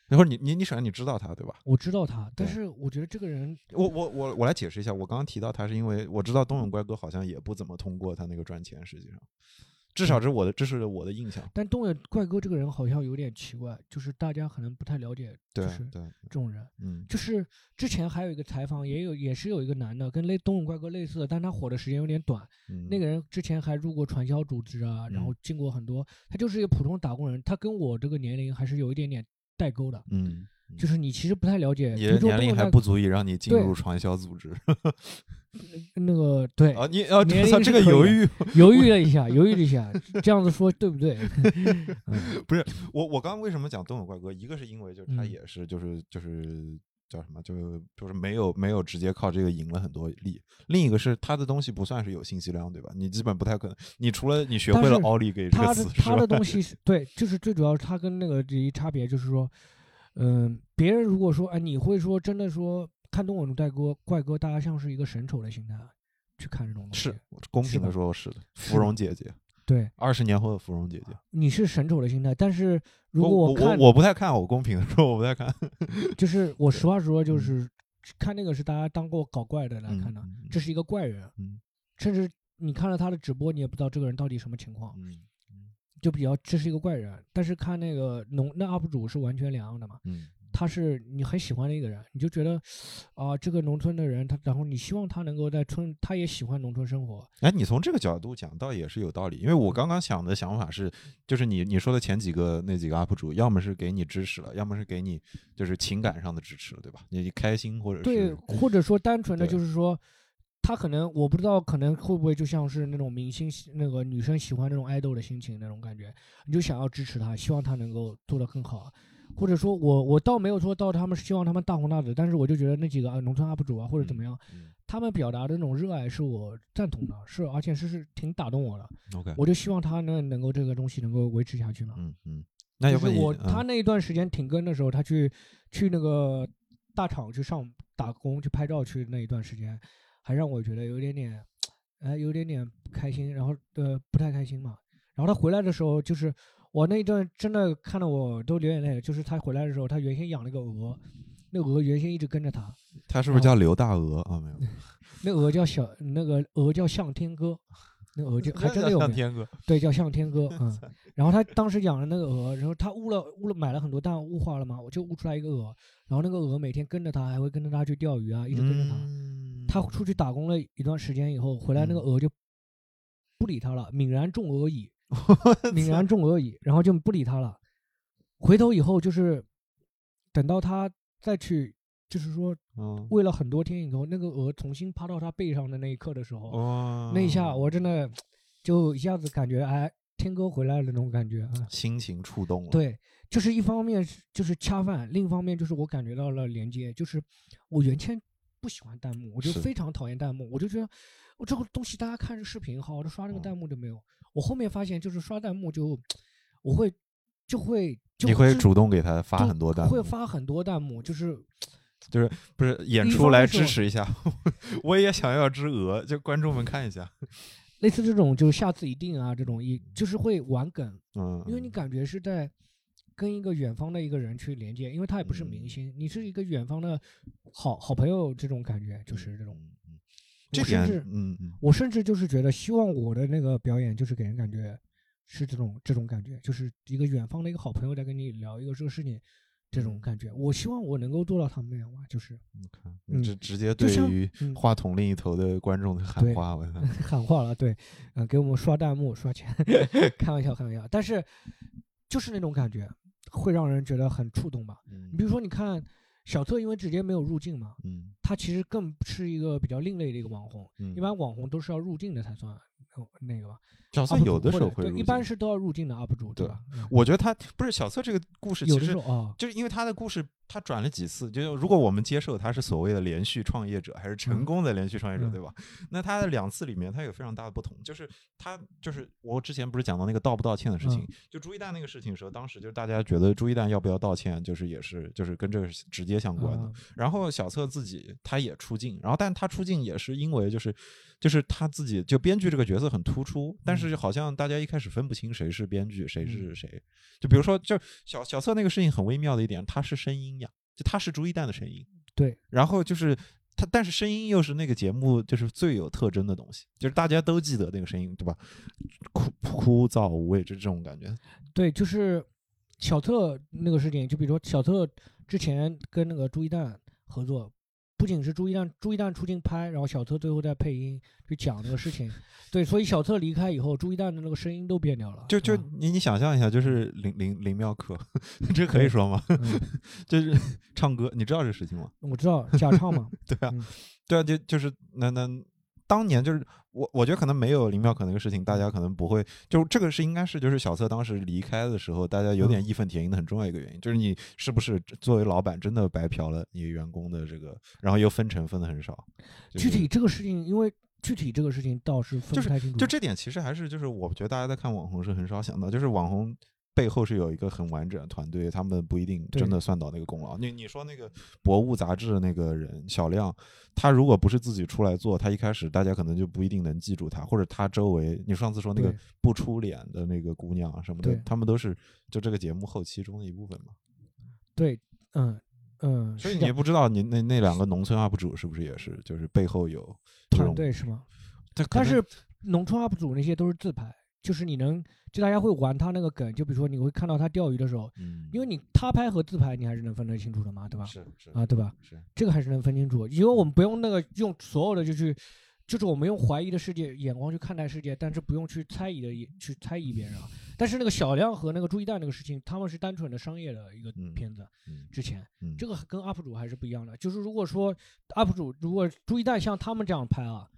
那会儿你你你首先你知道他对吧？我知道他，但是我觉得这个人，我我我我来解释一下，我刚刚提到他是因为我知道东永怪哥好像也不怎么通过他那个赚钱，实际上。至少这是我的，这是我的印象。但东野怪哥这个人好像有点奇怪，就是大家可能不太了解，就是这种人。嗯，就是之前还有一个采访，也有也是有一个男的，跟类东野怪哥类似的，但他火的时间有点短。那个人之前还入过传销组织啊，然后进过很多，他就是一个普通打工人，他跟我这个年龄还是有一点点代沟的。嗯。就是你其实不太了解，你的年龄还不足以让你进入传销组织。那个对啊，你啊，这个犹豫犹豫了一下，犹豫了一下，这样子说对不对？不是我，我刚刚为什么讲东野怪哥？一个是因为就是他也是就是就是叫什么，就是就是没有没有直接靠这个赢了很多利。另一个是他的东西不算是有信息量，对吧？你基本不太可能，你除了你学会了奥利给这个词，他的东西 是对，就是最主要他跟那个一差别就是说。嗯，别人如果说，哎，你会说真的说看东野怪哥怪哥，大家像是一个神丑的心态去看这种东西。是公平的说，是的。芙蓉姐姐，对，二十年后的芙蓉姐姐，你是神丑的心态，但是如果我我我不太看，我公平的说，我不太看。就是我 实话实说，就是看那个是大家当过搞怪的来看的，这是一个怪人，甚至你看了他的直播，你也不知道这个人到底什么情况。就比较这是一个怪人，但是看那个农那 UP 主是完全两样的嘛。嗯，他是你很喜欢的一个人，你就觉得啊，这个农村的人他，然后你希望他能够在村，他也喜欢农村生活。哎，你从这个角度讲，倒也是有道理。因为我刚刚想的想法是，就是你你说的前几个那几个 UP 主，要么是给你支持了，要么是给你就是情感上的支持了，对吧？你开心或者是对，或者说单纯的就是说。他可能我不知道，可能会不会就像是那种明星那个女生喜欢那种爱豆的心情那种感觉，你就想要支持他，希望他能够做得更好，或者说我我倒没有说到他们希望他们大红大紫，但是我就觉得那几个啊农村 UP 主啊或者怎么样，他们表达的那种热爱是我赞同的，是而且是是挺打动我的。OK，我就希望他能能够这个东西能够维持下去嘛。嗯嗯，那就是我他那一段时间停更的时候，他去去那个大厂去上打工去拍照去那一段时间。还让我觉得有点点，哎，有点点不开心，然后呃不太开心嘛。然后他回来的时候，就是我那一段真的看得我都流眼泪。就是他回来的时候，他原先养了个鹅，那鹅原先一直跟着他。他是不是叫刘大鹅啊？没有，那鹅叫小，那个鹅叫向天歌。那鹅就 还真的有名，对，叫向天歌，嗯。然后他当时养了那个鹅，然后他悟了悟了，买了很多蛋，悟化了嘛，我就悟出来一个鹅。然后那个鹅每天跟着他，还会跟着他去钓鱼啊，一直跟着他。他出去打工了一段时间以后，回来那个鹅就不理他了，泯然众鹅矣，泯然众鹅矣，然后就不理他了。回头以后就是等到他再去。就是说，喂了很多天以后，那个鹅重新趴到他背上的那一刻的时候，那一下我真的就一下子感觉，哎，天哥回来了那种感觉啊，心情触动了。对，就是一方面就是恰饭，另一方面就是我感觉到了连接。就是我原先不喜欢弹幕，我就非常讨厌弹幕，我就觉得我这个东西大家看着视频好好的刷那个弹幕就没有。我后面发现就是刷弹幕就我会就会你会主动给他发很多弹幕，会发很多弹幕，就是。就是不是演出来支持一下，我也想要只鹅，就观众们看一下。类似这种，就下次一定啊，这种一就是会玩梗，嗯，因为你感觉是在跟一个远方的一个人去连接，因为他也不是明星，你是一个远方的好好朋友，这种感觉就是这种。这甚至，嗯嗯，我甚至就是觉得，希望我的那个表演就是给人感觉是这种这种感觉，就是一个远方的一个好朋友在跟你聊一个这个事情。这种感觉，我希望我能够做到他们那样吧，就是你看，这直接对于话筒另一头的观众喊话，我喊话了，对，嗯，给我们刷弹幕刷钱，开玩笑，开玩笑，但是就是那种感觉会让人觉得很触动吧。你比如说，你看小特，因为直接没有入境嘛，嗯，他其实更是一个比较另类的一个网红，一般网红都是要入境的才算。那个吧，小策有的时候会，一般是都要入境的 UP 主，对吧？我觉得他不是小策这个故事，其实啊，就是因为他的故事他转了几次，就如果我们接受他是所谓的连续创业者，还是成功的连续创业者，对吧？那他的两次里面，他有非常大的不同，就是他就是我之前不是讲到那个道不道歉的事情，就朱一蛋那个事情的时候，当时就是大家觉得朱一蛋要不要道歉，就是也是就是跟这个直接相关的。然后小策自己他也出镜，然后但他出镜也是因为就是就是他自己就编剧这个角色很突出，但是好像大家一开始分不清谁是编剧谁是谁。就比如说，就小小策那个事情很微妙的一点，他是声音呀，就他是朱一旦的声音，对。然后就是他，但是声音又是那个节目就是最有特征的东西，就是大家都记得那个声音，对吧？枯枯燥无味，就这种感觉。对，就是小特那个事情，就比如说小特之前跟那个朱一旦合作。不仅是朱一旦，朱一旦出镜拍，然后小特最后再配音去讲这个事情，对，所以小特离开以后，朱一旦的那个声音都变掉了。就就你你想象一下，就是林林林妙可，这可以说吗？就是唱歌，你知道这个事情吗？我知道假唱嘛。对啊，对啊，就就是那那。当年就是我，我觉得可能没有林妙可那个事情，大家可能不会。就这个是应该是就是小策当时离开的时候，大家有点义愤填膺的很重要一个原因，就是你是不是作为老板真的白嫖了你员工的这个，然后又分成分的很少。具体这个事情，因为具体这个事情倒是分不太清楚。就这点其实还是就是我觉得大家在看网红是很少想到，就是网红。背后是有一个很完整的团队，他们不一定真的算到那个功劳。你你说那个博物杂志的那个人小亮，他如果不是自己出来做，他一开始大家可能就不一定能记住他，或者他周围，你上次说那个不出脸的那个姑娘什么的，他们都是就这个节目后期中的一部分嘛。对，嗯嗯。所以你也不知道，你那那两个农村 UP 主是不是也是，就是背后有团队是吗？但是农村 UP 主那些都是自拍。就是你能，就大家会玩他那个梗，就比如说你会看到他钓鱼的时候，嗯，因为你他拍和自拍，你还是能分得清楚的嘛，对吧？是是啊，对吧？是这个还是能分清楚，因为我们不用那个用所有的就去，就是我们用怀疑的世界眼光去看待世界，但是不用去猜疑的去猜疑别人啊。但是那个小亮和那个朱一蛋那个事情，他们是单纯的商业的一个片子，之前这个跟 UP 主还是不一样的。就是如果说 UP 主如果朱一蛋像他们这样拍啊，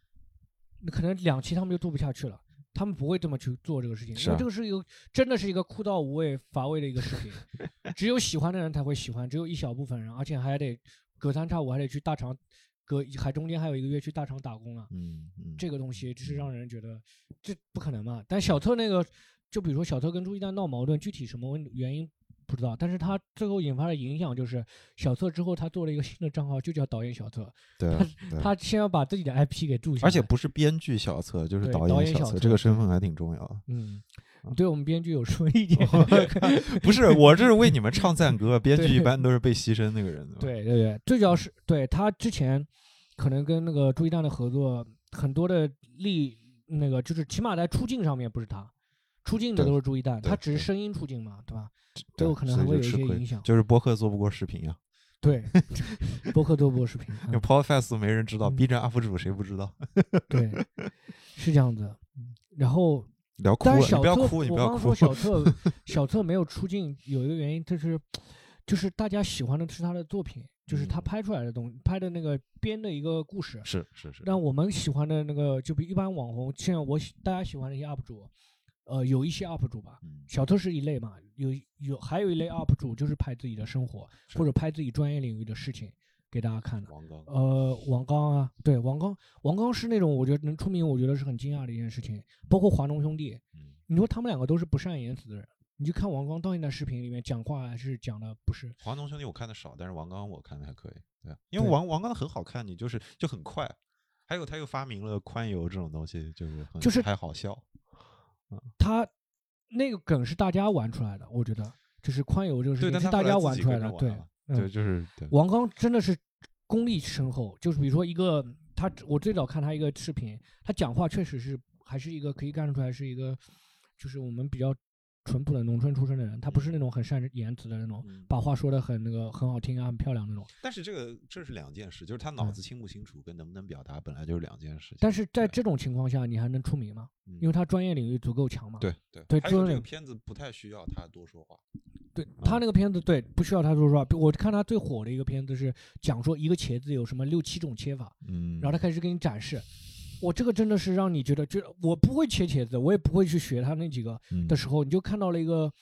那可能两期他们就做不下去了。他们不会这么去做这个事情，因为这个是一个真的是一个枯燥无味、乏味的一个视频，只有喜欢的人才会喜欢，只有一小部分人，而且还得隔三差五还得去大厂，隔还中间还有一个月去大厂打工啊。嗯嗯，这个东西就是让人觉得这不可能嘛。但小特那个，就比如说小特跟朱一丹闹矛盾，具体什么原因？不知道，但是他最后引发的影响就是小策之后，他做了一个新的账号，就叫导演小策。对，他他先要把自己的 IP 给注下，而且不是编剧小策，就是导演小策，这个身份还挺重要的。嗯，对我们编剧有什么意见？不是，我这是为你们唱赞歌，编剧一般都是被牺牲那个人。对对对，最主要是对他之前可能跟那个朱一丹的合作，很多的利那个就是起码在出镜上面不是他。出镜的都是朱一蛋，他只是声音出镜嘛，对吧？都有可能还会有一些影响。就是播客做不过视频呀。对，播客做不过视频。Podcast 没人知道，B 站 UP 主谁不知道？对，是这样子。然后，但是小策，我刚说小策，小策没有出镜，有一个原因就是，就是大家喜欢的是他的作品，就是他拍出来的东西，拍的那个编的一个故事。是是是。但我们喜欢的那个，就比一般网红，现在我大家喜欢的一些 UP 主。呃，有一些 UP 主吧，小偷是一类嘛，有有还有一类 UP 主就是拍自己的生活或者拍自己专业领域的事情给大家看的。王刚，呃，王刚啊，对，王刚，王刚是那种我觉得能出名，我觉得是很惊讶的一件事情。包括华农兄弟，你说他们两个都是不善言辞的人，你就看王刚到现在视频里面讲话还是讲的不是。华农兄弟我看的少，但是王刚我看的还可以，对，因为王王刚很好看，你就是就很快，还有他又发明了宽油这种东西，就是就是还好笑。他那个梗是大家玩出来的，我觉得就是宽游这个事情是大家玩出来的，对，对，就是王刚真的是功力深厚，就是比如说一个他，我最早看他一个视频，他讲话确实是还是一个可以看得出来是一个，就是我们比较。淳朴的农村出身的人，他不是那种很善言辞的那种，把话说的很那个很好听啊，很漂亮那种。但是这个这是两件事，就是他脑子清不清楚跟能不能表达本来就是两件事。但是在这种情况下，你还能出名吗？因为他专业领域足够强嘛。对对对，还有这个片子不太需要他多说话。对他那个片子，对不需要他多说话。我看他最火的一个片子是讲说一个茄子有什么六七种切法，嗯，然后他开始给你展示。我这个真的是让你觉得，就我不会切茄子，我也不会去学他那几个的时候，你就看到了一个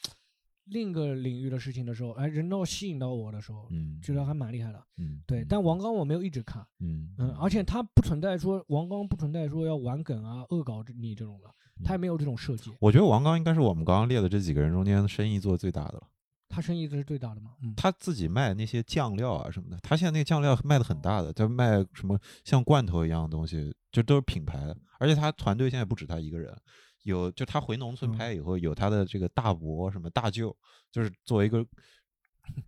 另一个领域的事情的时候，哎，人都吸引到我的时候，嗯，觉得还蛮厉害的。嗯，对。但王刚我没有一直看，嗯嗯，而且他不存在说王刚不存在说要玩梗啊、恶搞你这种的，他也没有这种设计。我觉得王刚应该是我们刚刚列的这几个人中间生意做的最大的了。他生意这是最大的吗？嗯，他自己卖那些酱料啊什么的，他现在那个酱料卖的很大的，他卖什么像罐头一样的东西，就都是品牌的。而且他团队现在不止他一个人，有就他回农村拍以后，有他的这个大伯什么大舅，就是作为一个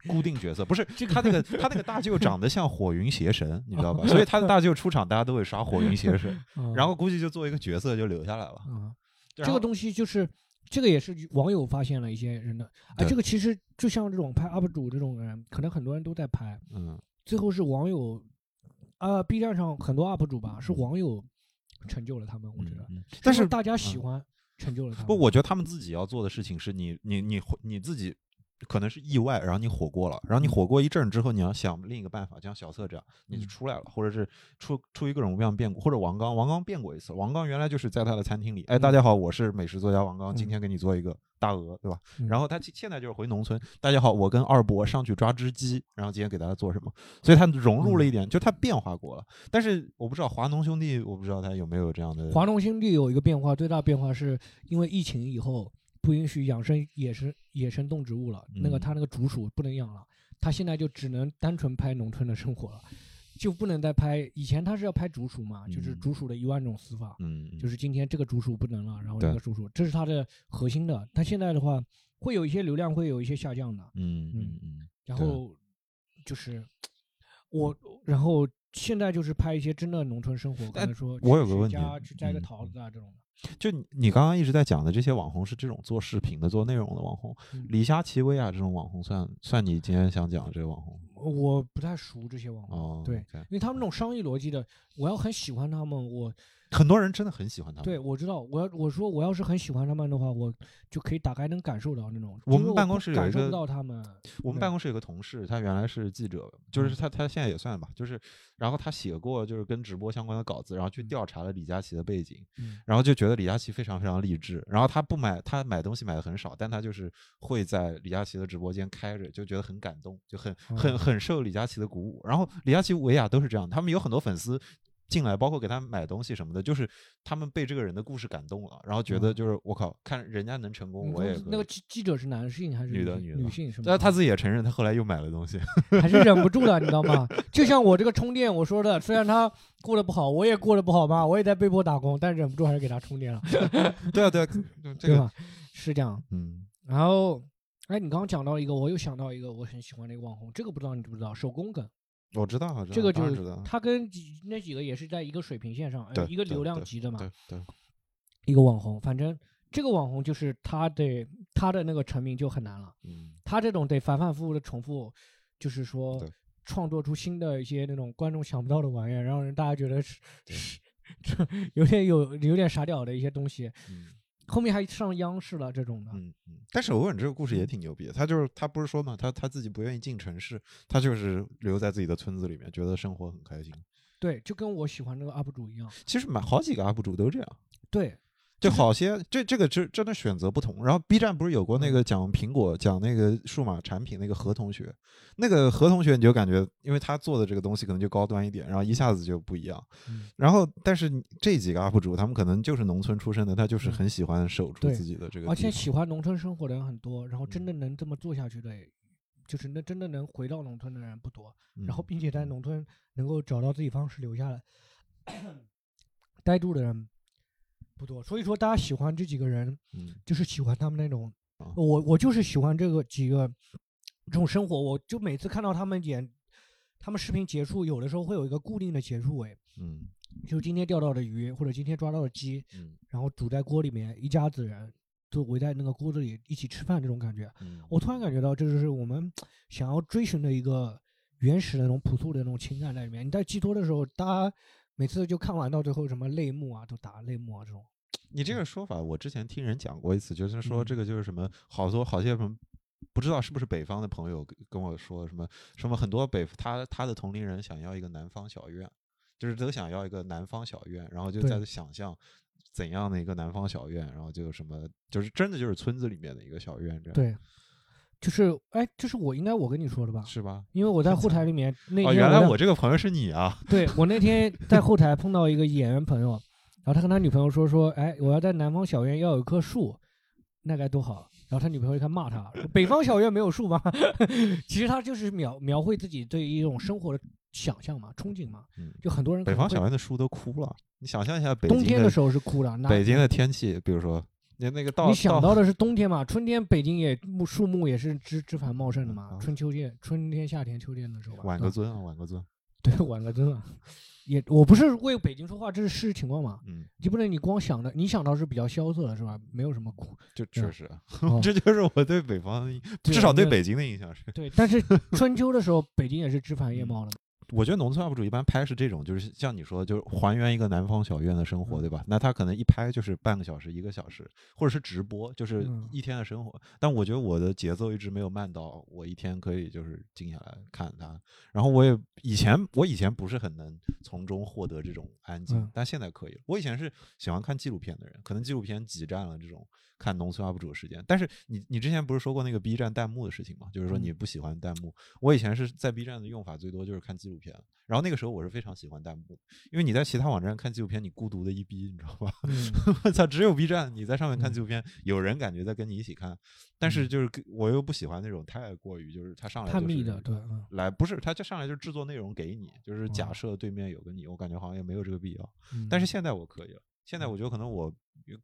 固定角色，不是他那个他那个大舅长得像火云邪神，你知道吧？所以他的大舅出场，大家都会刷火云邪神，然后估计就作为一个角色就留下来了。啊，这个东西就是。这个也是网友发现了一些人的，啊，这个其实就像这种拍 UP 主这种人，可能很多人都在拍，嗯，最后是网友，啊，B 站上很多 UP 主吧，是网友成就了他们，我觉得，但是大家喜欢成就了他们。不，我觉得他们自己要做的事情是你，你，你，你自己。可能是意外，然后你火过了，然后你火过一阵之后，你要想另一个办法，像小策这样，你就出来了，或者是出出于各种各样变故，或者王刚，王刚变过一次，王刚原来就是在他的餐厅里，哎，大家好，我是美食作家王刚，今天给你做一个大鹅，对吧？然后他现在就是回农村，大家好，我跟二伯上去抓只鸡，然后今天给大家做什么？所以他融入了一点，就他变化过了。但是我不知道华农兄弟，我不知道他有没有这样的。华农兄弟有一个变化，最大变化是因为疫情以后。不允许养生野生野生动植物了，那个他那个竹鼠不能养了，他现在就只能单纯拍农村的生活了，就不能再拍。以前他是要拍竹鼠嘛，就是竹鼠的一万种死法，嗯，就是今天这个竹鼠不能了，然后那个竹鼠，这是他的核心的。他现在的话会有一些流量会有一些下降的，嗯嗯嗯，然后就是我，然后现在就是拍一些真的农村生活，可能说我有个问题，去摘个桃子啊这种的。就你刚刚一直在讲的这些网红是这种做视频的、做内容的网红，李佳琦、薇娅这种网红算算你今天想讲的这个网红？我不太熟这些网红，对，因为他们那种商业逻辑的，我要很喜欢他们，我。很多人真的很喜欢他们。对，我知道。我要我说我要是很喜欢他们的话，我就可以打开能感受到那种。我们办公室有一个。到他们。我们办公室有个同事，他原来是记者，就是他他现在也算吧，就是然后他写过就是跟直播相关的稿子，然后去调查了李佳琦的背景，然后就觉得李佳琦非常非常励志。然后他不买，他买东西买的很少，但他就是会在李佳琦的直播间开着，就觉得很感动，就很很很受李佳琦的鼓舞。然后李佳琦、维亚都是这样，他们有很多粉丝。进来，包括给他买东西什么的，就是他们被这个人的故事感动了，然后觉得就是我靠，看人家能成功，我也。那个记记者是男性还是女的？女的，女性是吗？但他自己也承认，他后来又买了东西，还是忍不住的，你知道吗？就像我这个充电，我说的，虽然他过得不好，我也过得不好吧，我也在被迫打工，但忍不住还是给他充电了。对啊，对啊，对吧？是这样。嗯。然后，哎，你刚刚讲到一个，我又想到一个我很喜欢的一个网红，这个不知道你知不知道？手工梗。我知道，这个就是他跟那几个也是在一个水平线上，一个流量级的嘛，对，一个网红，反正这个网红就是他的他的那个成名就很难了，嗯，他这种得反反复复的重复，就是说创作出新的一些那种观众想不到的玩意儿，让人大家觉得是是 有点有有点傻屌的一些东西。后面还上央视了这种的，嗯嗯。但是欧文这个故事也挺牛逼，他就是他不是说嘛，他他自己不愿意进城市，他就是留在自己的村子里面，觉得生活很开心。对，就跟我喜欢那个 UP 主一样。其实蛮好几个 UP 主都这样。对。就好些，这这个真真的选择不同。然后 B 站不是有过那个讲苹果、讲那个数码产品那个何同学，那个何同学你就感觉，因为他做的这个东西可能就高端一点，然后一下子就不一样。然后，但是这几个 UP 主，他们可能就是农村出身的，他就是很喜欢守住自己的这个。而且喜欢农村生活的人很多，然后真的能这么做下去的，就是那真的能回到农村的人不多。然后，并且在农村能够找到自己方式留下来 待住的人。不多，所以说大家喜欢这几个人，嗯，就是喜欢他们那种，我我就是喜欢这个几个这种生活，我就每次看到他们演，他们视频结束，有的时候会有一个固定的结束位，嗯，就今天钓到的鱼或者今天抓到的鸡，嗯，然后煮在锅里面，一家子人就围在那个锅子里一起吃饭这种感觉，嗯，我突然感觉到这就是我们 想要追寻的一个原始的那种朴素的那种情感在里面。你在寄托的时候，大家。每次就看完到最后什么泪目啊，都打泪目啊这种。你这个说法，我之前听人讲过一次，就是说这个就是什么，好多好些什么，不知道是不是北方的朋友跟我说什么什么，很多北他他的同龄人想要一个南方小院，就是都想要一个南方小院，然后就在想象怎样的一个南方小院，然后就什么就是真的就是村子里面的一个小院这样。对，就是哎，这是我应该我跟你说的吧？是吧？因为我在后台里面 那天，原来我这个朋友是你啊！对我那天 在后台碰到一个演员朋友，然后他跟他女朋友说说，哎，我要在南方小院要有一棵树，那该多好。然后他女朋友一看骂他，北方小院没有树吗？其实他就是描描绘自己对一种生活的想象嘛，憧憬嘛。嗯，就很你那个到你想到的是冬天嘛？春天北京也木树木也是枝枝繁茂盛的嘛？春秋天、春天、夏天、秋天的时候吧。晚个尊啊，晚个尊。对，晚个尊啊。也，我不是为北京说话，这是事实情况嘛。嗯。你不能你光想着，你想到是比较萧瑟的是吧？没有什么苦。就确实，这就是我对北方，至少对北京的印象是。对，但是春秋的时候，北京也是枝繁 叶茂的。我觉得农村 UP 主一般拍是这种，就是像你说，就是还原一个南方小院的生活，对吧？那他可能一拍就是半个小时、一个小时，或者是直播，就是一天的生活。但我觉得我的节奏一直没有慢到我一天可以就是静下来看他。然后我也以前我以前不是很能从中获得这种安静，但现在可以。我以前是喜欢看纪录片的人，可能纪录片挤占了这种。看农村 UP 主的时间，但是你你之前不是说过那个 B 站弹幕的事情吗？就是说你不喜欢弹幕。我以前是在 B 站的用法最多就是看纪录片，然后那个时候我是非常喜欢弹幕，因为你在其他网站看纪录片，你孤独的一逼，你知道吧？我操，只有 B 站你在上面看纪录片，有人感觉在跟你一起看，但是就是我又不喜欢那种太过于就是他上来就是对，来不是他就上来就制作内容给你，就是假设对面有个你，我感觉好像也没有这个必要。但是现在我可以了。现在我觉得可能我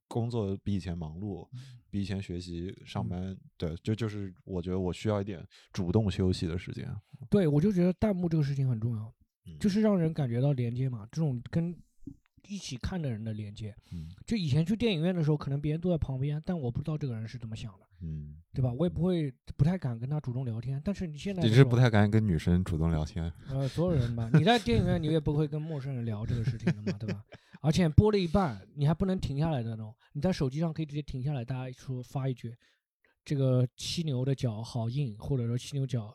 工作比以前忙碌，比以前学习上班，对，就就是我觉得我需要一点主动休息的时间。对，我就觉得弹幕这个事情很重要，就是让人感觉到连接嘛，这种跟一起看的人的连接。嗯，就以前去电影院的时候，可能别人都在旁边，但我不知道这个人是怎么想的，嗯，对吧？我也不会不太敢跟他主动聊天。但是你现在你是不太敢跟女生主动聊天？呃，所有人吧，你在电影院你也不会跟陌生人聊这个事情的嘛，对吧？而且播了一半，你还不能停下来的那种。你在手机上可以直接停下来，大家说发一句：“这个犀牛的脚好硬”，或者说“犀牛角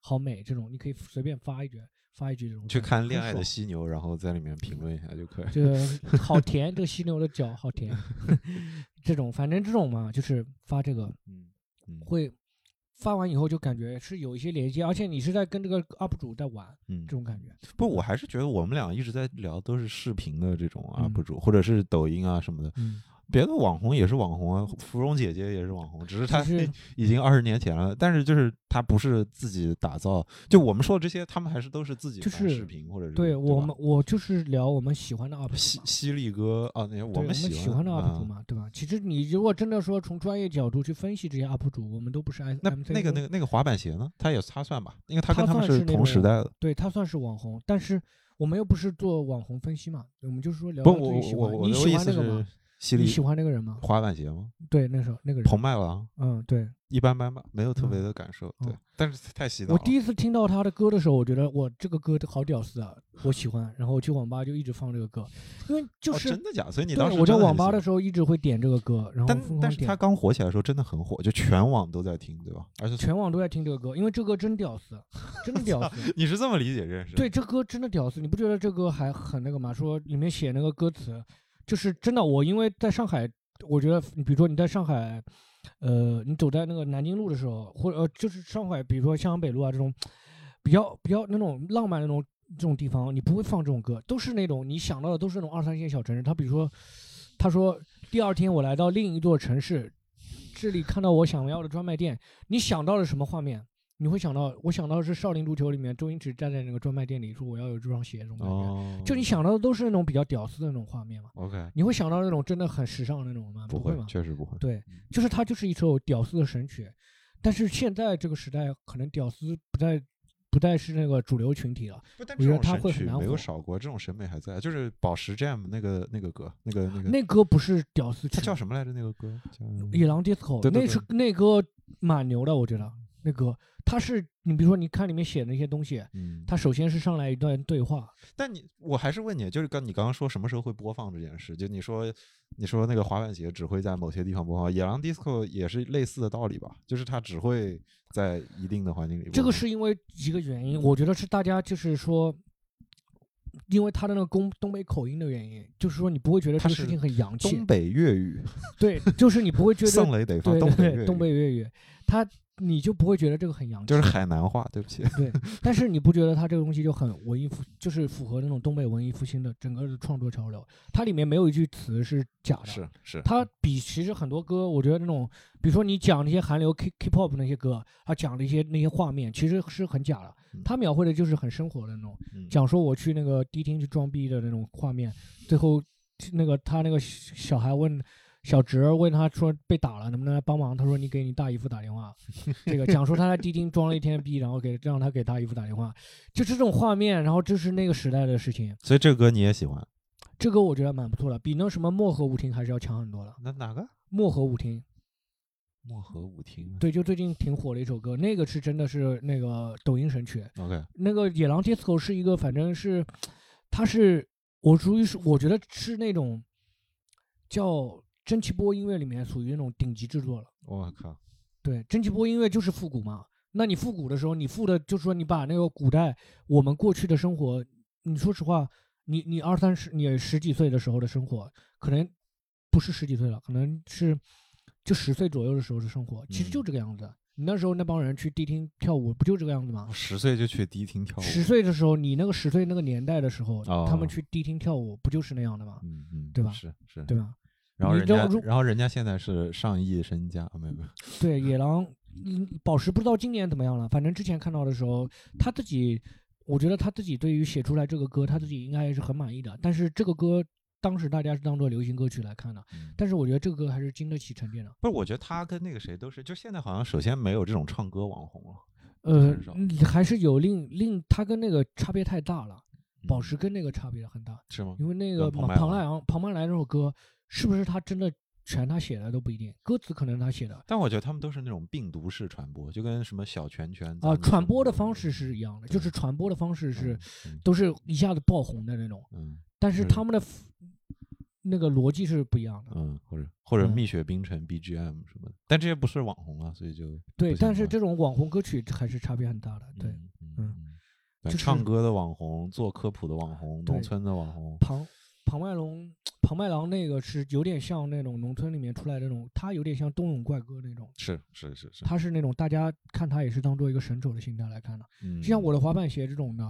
好美”这种，你可以随便发一句，发一句这种。去看《恋爱的犀牛》，然后在里面评论一下就可以。这个好甜，这个犀牛的脚好甜。这种反正这种嘛，就是发这个，嗯，会。发完以后就感觉是有一些连接，而且你是在跟这个 UP 主在玩，嗯，这种感觉。不，我还是觉得我们俩一直在聊都是视频的这种 UP 主，或者是抖音啊什么的。别的网红也是网红啊，芙蓉姐姐也是网红，只是她 已经二十年前了。但是就是她不是自己打造，就我们说的这些，他们还是都是自己拍视频或者是。对我们，我就是聊我们喜欢的 UP 主，犀犀利哥啊，那些我们喜欢的 UP 主嘛，对吧？其实你如果真的说从专业角度去分析这些 UP 主，我们都不是 M。那那个那个那个滑板鞋呢？他也他算吧，因为他跟他们是同时代的。对他算是网红，但是我们又不是做网红分析嘛，我们就是说聊自己喜欢。你喜欢那你喜欢那个人吗？滑板鞋吗？对，那时候那个人。彭麦郎。嗯，对，一般般吧，没有特别的感受。对，但是太洗脑。我第一次听到他的歌的时候，我觉得我这个歌好屌丝啊，我喜 欢。然后我去网吧就一直放这个歌，因为就是真的假？所以你当时我在网吧的时候一直会点这个歌。然后但但是他刚火起来的时候真的很火，就全网都在听，对吧？而且全网都在听这个歌，因为这歌真屌丝，真的屌丝。你是这么理解这件事？对，这歌真的屌丝，你不觉得这歌还很那个吗？说里面写那个歌词，就是真的。我因为在上海。我觉得，比如说你在上海，呃，你走在那个南京路的时候，或者呃，就是上海，比如说襄阳北路啊这种，比较比较那种浪漫那种这种地方，你不会放这种歌，都是那种你想到的都是那种二三线小城市。他比如说，他说第二天我来到另一座城市，这里看到我想要的专卖店，你想到了什么画面？你会想到，我想到是《少林足球》里面周星驰站在那个专卖店里说我要有这双鞋，这种感觉，就你想到的都是那种比较屌丝的那种画面嘛。OK，你会想到那种真的很时尚的那种吗？不会吗？确实不会。对，就是它就是一首屌丝的神曲，但是现在这个时代可能屌丝不再不再是那个主流群体了。我觉得他会很难没有少过，这种审美还在。就是宝石 Jam 那个那个歌，那个那个那歌不是屌丝，它叫什么来着？那个歌叫《野狼 Disco》，那是那歌蛮牛的，我觉得那个。他是你，比如说，你看里面写的那些东西，嗯，他首先是上来一段对话。但你，我还是问你，就是刚你刚刚说什么时候会播放这件事？就你说，你说那个滑板鞋只会在某些地方播放，野狼 disco 也是类似的道理吧？就是它只会在一定的环境里。这个是因为一个原因，我觉得是大家就是说，因为他的那个东东北口音的原因，就是说你不会觉得这个事情很洋气。东北粤语。对，就是你不会觉得。宋雷得放东北粤语。东北粤语，他。你就不会觉得这个很洋气，就是海南话，对不起。对，但是你不觉得他这个东西就很文艺复，就是符合那种东北文艺复兴的整个的创作潮流？它里面没有一句词是假的，是是。它比其实很多歌，我觉得那种，比如说你讲那些韩流 K K-pop 那些歌，他讲的一些那些画面，其实是很假的。他描绘的就是很生活的那种，讲说我去那个迪厅去装逼的那种画面，最后那个他那个小孩问。小侄儿问他说被打了，能不能来帮忙？他说你给你大姨夫打电话。这个讲说他在迪厅装了一天逼，然后给让他给大姨夫打电话，就这种画面，然后这是那个时代的事情。所以这个歌你也喜欢？这歌我觉得蛮不错的，比那什么漠河舞厅还是要强很多的。那哪个？漠河舞厅。漠河舞厅。对，就最近挺火的一首歌，那个是真的是那个抖音神曲。OK。那个野狼 disco 是一个，反正是，他是我属于是我觉得是那种叫。蒸汽波音乐里面属于那种顶级制作了。我靠，对，蒸汽波音乐就是复古嘛。那你复古的时候，你复的就是说你把那个古代我们过去的生活，你说实话，你你二三十，你十几岁的时候的生活，可能不是十几岁了，可能是就十岁左右的时候的生活，其实就这个样子。你那时候那帮人去迪厅跳舞，不就这个样子吗？十岁就去迪厅跳舞。十岁的时候，你那个十岁那个年代的时候，他们去迪厅跳舞，不就是那样的吗？嗯嗯，对吧？是是，对吧？然后人家，然后人家现在是上亿身家，没有没有。对，野 狼，嗯，宝石不知道今年怎么样了。反正之前看到的时候，他自己，我觉得他自己对于写出来这个歌，他自己应该也是很满意的。但是这个歌当时大家是当做流行歌曲来看的，但是我觉得这个歌还是经得起沉淀的。不是，我觉得他跟那个谁都是，就现在好像首先没有这种唱歌网红了。呃，还是有另另他跟那个差别太大了。宝石跟那个差别很大，是吗？因为那个庞庞麦郎庞麦来那首歌。是不是他真的全他写的都不一定，歌词可能他写的，但我觉得他们都是那种病毒式传播，就跟什么小拳拳啊，传播的方式是一样的，就是传播的方式是都是一下子爆红的那种，嗯，但是他们的那个逻辑是不一样的，嗯，或者或者蜜雪冰城 BGM 什么的，但这些不是网红啊，所以就对，但是这种网红歌曲还是差别很大的，对，嗯，唱歌的网红，做科普的网红，农村的网红，庞庞麦龙。庞麦郎那个是有点像那种农村里面出来的那种，他有点像冬泳怪哥那种，是是是是，他是那种大家看他也是当做一个神丑的心态来看的，嗯就像我的滑板鞋这种的，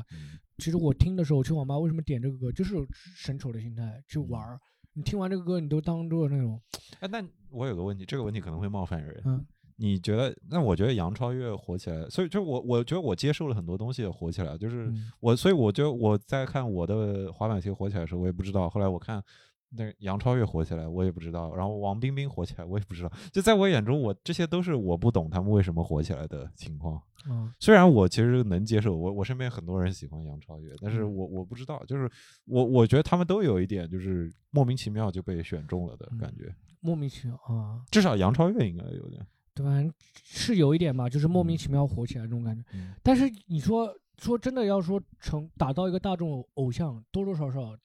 其实我听的时候去网吧为什么点这个歌，就是神丑的心态去玩儿。你听完这个歌，你都当做那种，哎，那我有个问题，这个问题可能会冒犯人，嗯。你觉得？那我觉得杨超越火起来，所以就我我觉得我接受了很多东西也火起来，就是我，所以我觉得我在看我的滑板鞋火起来的时候，我也不知道。后来我看那杨超越火起来，我也不知道。然后王冰冰火起来，我也不知道。就在我眼中，我这些都是我不懂他们为什么火起来的情况。嗯，虽然我其实能接受，我我身边很多人喜欢杨超越，但是我我不知道，就是我我觉得他们都有一点，就是莫名其妙就被选中了的感觉。莫名其妙啊！至少杨超越应该有点。对吧？是有一点吧，就是莫名其妙火起来这种感觉。但是你说说真的，要说成打造一个大众偶像，多多少少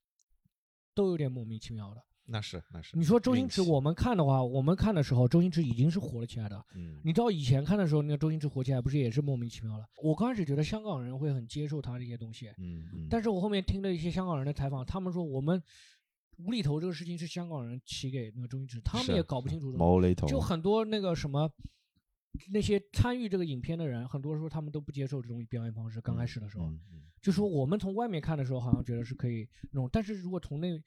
都有点莫名其妙的。那是那是。你说周星驰，我们看的话，我们看的时候，周星驰已经是火了起来的。嗯。你知道以前看的时候，那个周星驰火起来，不是也是莫名其妙的？我刚开始觉得香港人会很接受他这些东西。嗯嗯。但是我后面听了一些香港人的采访，他们说我们。无厘头这个事情是香港人起给那个周星驰，他们也搞不清楚。无厘头。就很多那个什么，那些参与这个影片的人，很多时候他们都不接受这种表演方式。刚开始的时候，就说我们从外面看的时候，好像觉得是可以那种，但是如果从那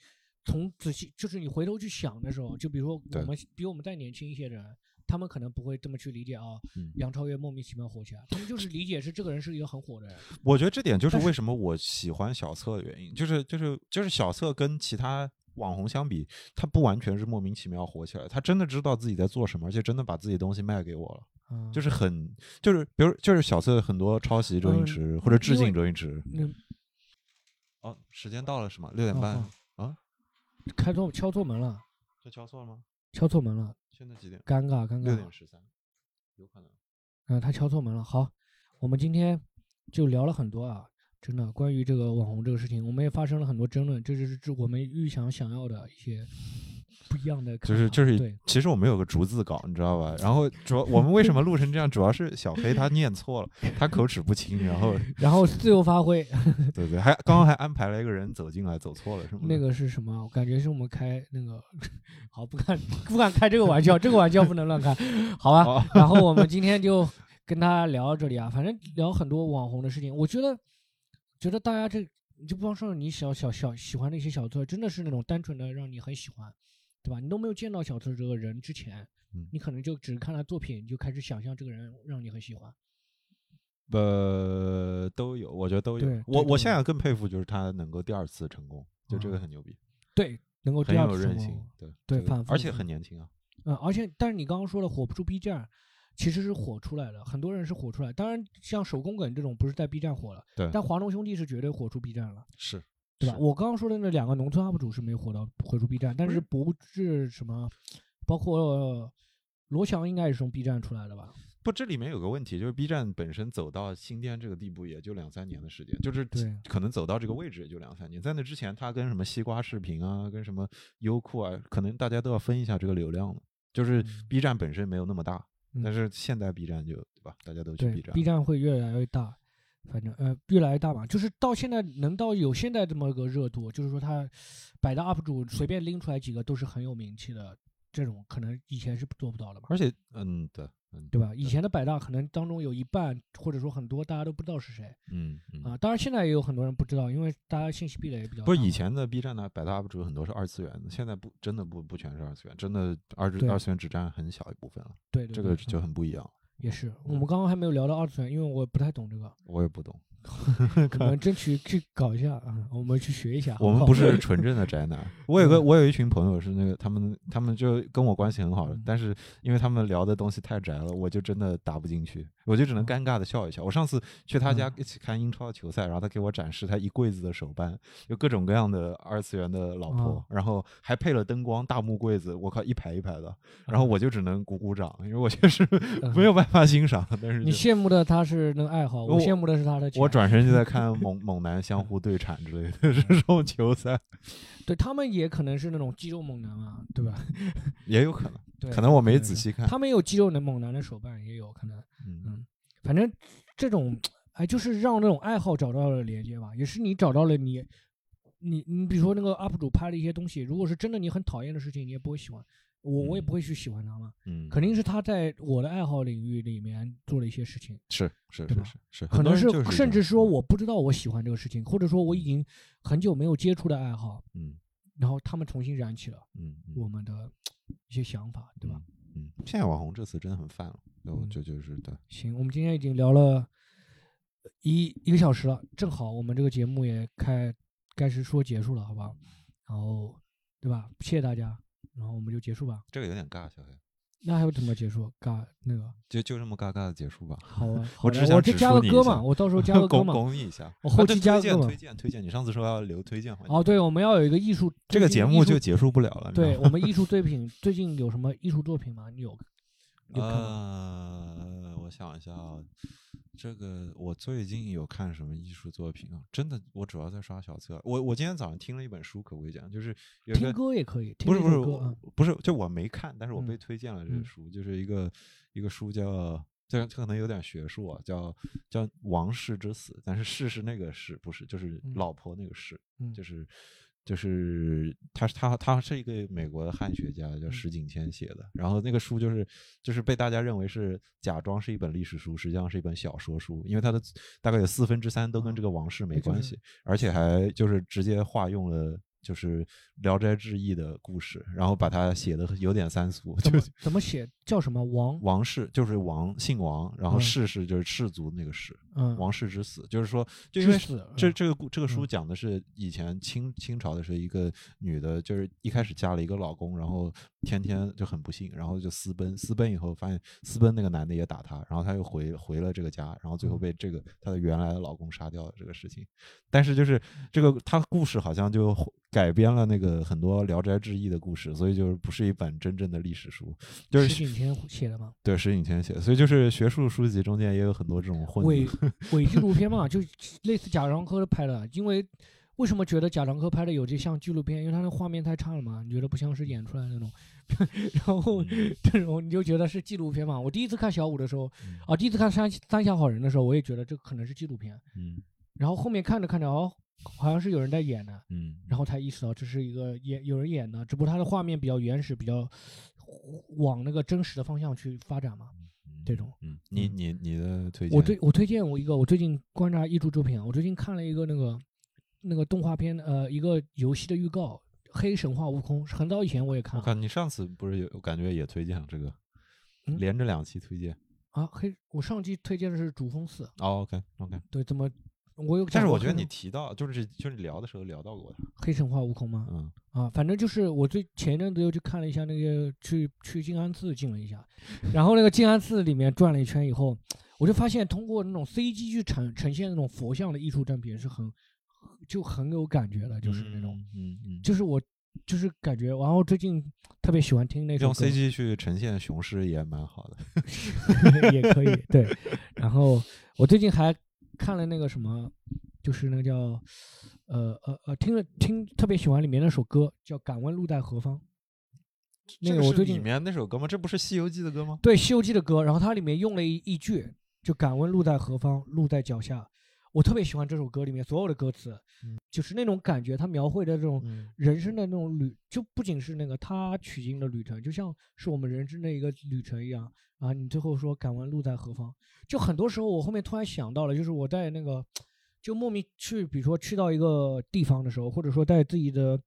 从仔细，就是你回头去想的时候，就比如说我们比我们再年轻一些的人。他们可能不会这么去理解啊，杨超越莫名其妙火起来，他们就是理解是这个人是一个很火的人。我觉得这点就是为什么我喜欢小策的原因，就是就是就是小策跟其他网红相比，他不完全是莫名其妙火起来，他真的知道自己在做什么，而且真的把自己的东西卖给我了，就是很就是比如就是小策很多抄袭周星驰或者致敬周星驰。哦，时间到了是吗？六点半啊？开错敲错门了？这敲错了吗？敲错门了。现在几点？尴尬，尴尬。六点十三，有可能。嗯，他敲错门了。好，我们今天就聊了很多啊，真的关于这个网红这个事情，我们也发生了很多争论，这就是这我们预想想要的一些。不一样的，就是就是，其实我们有个逐字稿，你知道吧？然后主要我们为什么录成这样，主要是小黑他念错了，他口齿不清，然后 然后自由发挥，对对，还刚刚还安排了一个人走进来，走错了是吗？那个是什么？我感觉是我们开那个，好不敢不敢开这个玩笑，这个玩笑不能乱开，好吧？然后我们今天就跟大家聊到这里啊，反正聊很多网红的事情。我觉得，觉得大家这你就不光说你小小小喜欢那些小作，真的是那种单纯的让你很喜欢，对吧？你都没有见到小特这个人之前，你可能就只是看他作品，就开始想象这个人让你很喜欢。呃，都有，我觉得都有。我我现在更佩服就是他能够第二次成功，就这个很牛逼。对，能够第二次成功，对对，反而且很年轻啊。嗯，而且但是你刚刚说的火不出 B 站。其实是火出来的，很多人是火出来。当然，像手工梗这种不是在 B 站火了，对。但华东兄弟是绝对火出 B 站了，是，对吧？我刚刚说的那两个农村 UP 主是没火到火出 B 站，但是不是什么，包括罗翔应该也是从 B 站出来的吧？不，这里面有个问题，就是 B 站本身走到新天这个地步也就两三年的时间，就是可能走到这个位置也就两三年。在那之前，他跟什么西瓜视频啊，跟什么优酷啊，可能大家都要分一下这个流量了。就是 B 站本身没有那么大。但是现在 B 站就对吧？大家都去 B 站，B 站会越来越大，反正呃越来越大嘛。就是到现在能到有现在这么个热度，就是说他百大 UP 主随便拎出来几个都是很有名气的，这种可能以前是做不到的嘛。而且嗯对。嗯对吧？以前的百大可能当中有一半，或者说很多，大家都不知道是谁。嗯啊，当然现在也有很多人不知道，因为大家信息壁垒也比较。不是以前的 B 站的百大 UP 主很多是二次元的，现在不真的不不全是二次元，真的二二次元只占很小一部分了。对，这个就很不一样。也是，我们刚刚还没有聊到二次元，因为我不太懂这个。我也不懂。可能争取去搞一下啊，我们去学一下。我们不是纯正的宅男。我有个，我有一群朋友是那个，他们他们就跟我关系很好，但是因为他们聊的东西太宅了，我就真的打不进去，我就只能尴尬的笑一笑。我上次去他家一起看英超球赛，然后他给我展示他一柜子的手办，有各种各样的二次元的老婆，然后还配了灯光，大木柜子，我靠，一排一排的。然后我就只能鼓鼓掌，因为我确实没有办法欣赏。但是你羡慕的他是那个爱好，我羡慕的是他的。我转身就在看。猛猛男相互对铲之类的 这种球赛，对他们也可能是那种肌肉猛男啊，对吧？也有可能，可能我没仔细看。他们有肌肉的猛男的手办，也有可能。嗯，反正这种哎，就是让那种爱好找到了连接吧，也是你找到了你，你你比如说那个 UP 主拍的一些东西，如果是真的你很讨厌的事情，你也不会喜欢。我我也不会去喜欢他嘛，嗯，肯定是他在我的爱好领域里面做了一些事情，是是是是是，可能是甚至说我不知道我喜欢这个事情，或者说我已经很久没有接触的爱好，嗯，然后他们重新燃起了，嗯，我们的一些想法，对吧？嗯，现在网红这词真的很泛了，就就是对。行，我们今天已经聊了一一个小时了，正好我们这个节目也开该是说结束了，好不好？然后，对吧？谢谢大家。然后我们就结束吧。这个有点尬，小黑。那还有怎么结束？尬那个？就就这么尬尬的结束吧。好啊，我只我就加个歌嘛，我到时候 加个歌嘛。公益一下。我后期加个。推荐推荐，你上次说要留推荐环节。哦，对，我们要有一个艺术。这个节目就结束不了了。对我们艺术作 品，最近有什么艺术作品吗？你有？呃，我想一下啊。这个我最近有看什么艺术作品啊？真的，我主要在刷小册。我我今天早上听了一本书，可不可以讲？就是有听歌也可以，不是不是不是，就我没看，但是我被推荐了这个书，就是一个一个书叫，这可能有点学术啊，叫叫《王室之死》，但是“氏”是那个“氏”，不是就是老婆那个“氏”，就是。就是他，他，他是一个美国的汉学家，叫石景谦写的。然后那个书就是，就是被大家认为是假装是一本历史书，实际上是一本小说书，因为它的大概有四分之三都跟这个王室没关系，而且还就是直接化用了。就是《聊斋志异》的故事，然后把它写的有点三俗。怎么怎么写？叫什么王？王氏就是王，姓王，然后氏氏就是氏族那个氏。嗯，王氏之死，就是说，就因为这这个故这个书讲的是以前清清朝的时候，一个女的，就是一开始嫁了一个老公，然后天天就很不幸，然后就私奔，私奔以后发现私奔那个男的也打她，然后她又回回了这个家，然后最后被这个她的原来的老公杀掉了这个事情。但是就是这个她故事好像就。改编了那个很多《聊斋志异》的故事，所以就是不是一本真正的历史书。就是石景天写的吗？对，石景天写的，所以就是学术书籍中间也有很多这种混伪伪纪录片嘛，就类似贾樟柯拍的。因为为什么觉得贾樟柯拍的有些像纪录片？因为他那画面太差了嘛，你觉得不像是演出来那种。然后这种你就觉得是纪录片嘛。我第一次看小五的时候，啊，第一次看《三三峡好人》的时候，我也觉得这可能是纪录片。嗯。然后后面看着看着哦。好像是有人在演的，嗯，然后才意识到这是一个演有人演的，只不过他的画面比较原始，比较往那个真实的方向去发展嘛。这种。嗯，你你你的推荐？我推我推荐我一个，我最近观察艺术作品啊，我最近看了一个那个那个动画片，呃，一个游戏的预告，《黑神话：悟空》，很早以前我也看。我看你上次不是有感觉也推荐这个，连着两期推荐啊？黑，我上期推荐的是《主峰寺》。哦，OK OK，对，怎么？我有，但是我觉得你提到就是就是聊的时候聊到过的黑神话悟空吗？嗯啊，反正就是我最前一阵子又去看了一下那个去去静安寺进了一下，然后那个静安寺里面转了一圈以后，我就发现通过那种 CG 去呈呈现那种佛像的艺术正品是很就很有感觉的，就是那种嗯嗯，就是我就是感觉，然后最近特别喜欢听那种用 CG 去呈现雄狮也蛮好的，也可以对，然后我最近还。看了那个什么，就是那个叫，呃呃呃，听了听特别喜欢里面那首歌，叫《敢问路在何方》。那个我最近里面那首歌吗？这不是《西游记》的歌吗？对，《西游记》的歌。然后它里面用了一一句，就“敢问路在何方，路在脚下”。我特别喜欢这首歌里面所有的歌词，就是那种感觉，它描绘的这种人生的那种旅，就不仅是那个他取经的旅程，就像是我们人生的一个旅程一样。啊，你最后说“敢问路在何方”，就很多时候我后面突然想到了，就是我在那个，就莫名去，比如说去到一个地方的时候，或者说在自己的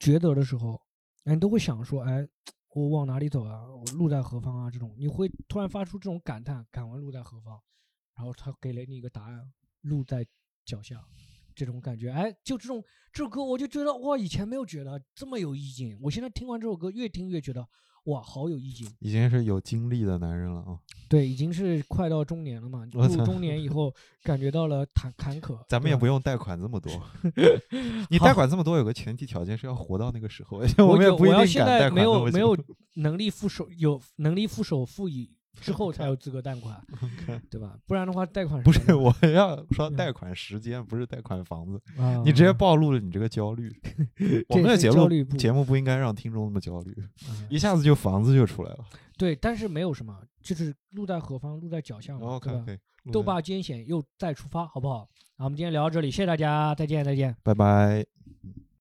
抉择的时候，哎，你都会想说，哎，我往哪里走啊？我路在何方啊？这种你会突然发出这种感叹：“敢问路在何方？”然后他给了你一个答案：“路在脚下。”这种感觉，哎，就这种这首歌，我就觉得哇，以前没有觉得这么有意境。我现在听完这首歌，越听越觉得。哇，好有意境！已经是有经历的男人了啊。对，已经是快到中年了嘛。步入中年以后，感觉到了坎坎坷。咱们也不用贷款这么多。你贷款这么多，有个前提条件是要活到那个时候。我们也不一定现在没有没有能力付首，有能力付首付以。之后才有 资格贷款，对吧？不然的话，贷款不是我要说贷款时间，不是贷款房子。你直接暴露了你这个焦虑。我们的节目节目不应该让听众那么焦虑，一下子就房子就出来了。对，但是没有什么，就是路在何方，路在脚下嘛，对吧？斗坝艰险又再出发，好不好？好，我们今天聊到这里，谢谢大家，再见，再见，拜拜。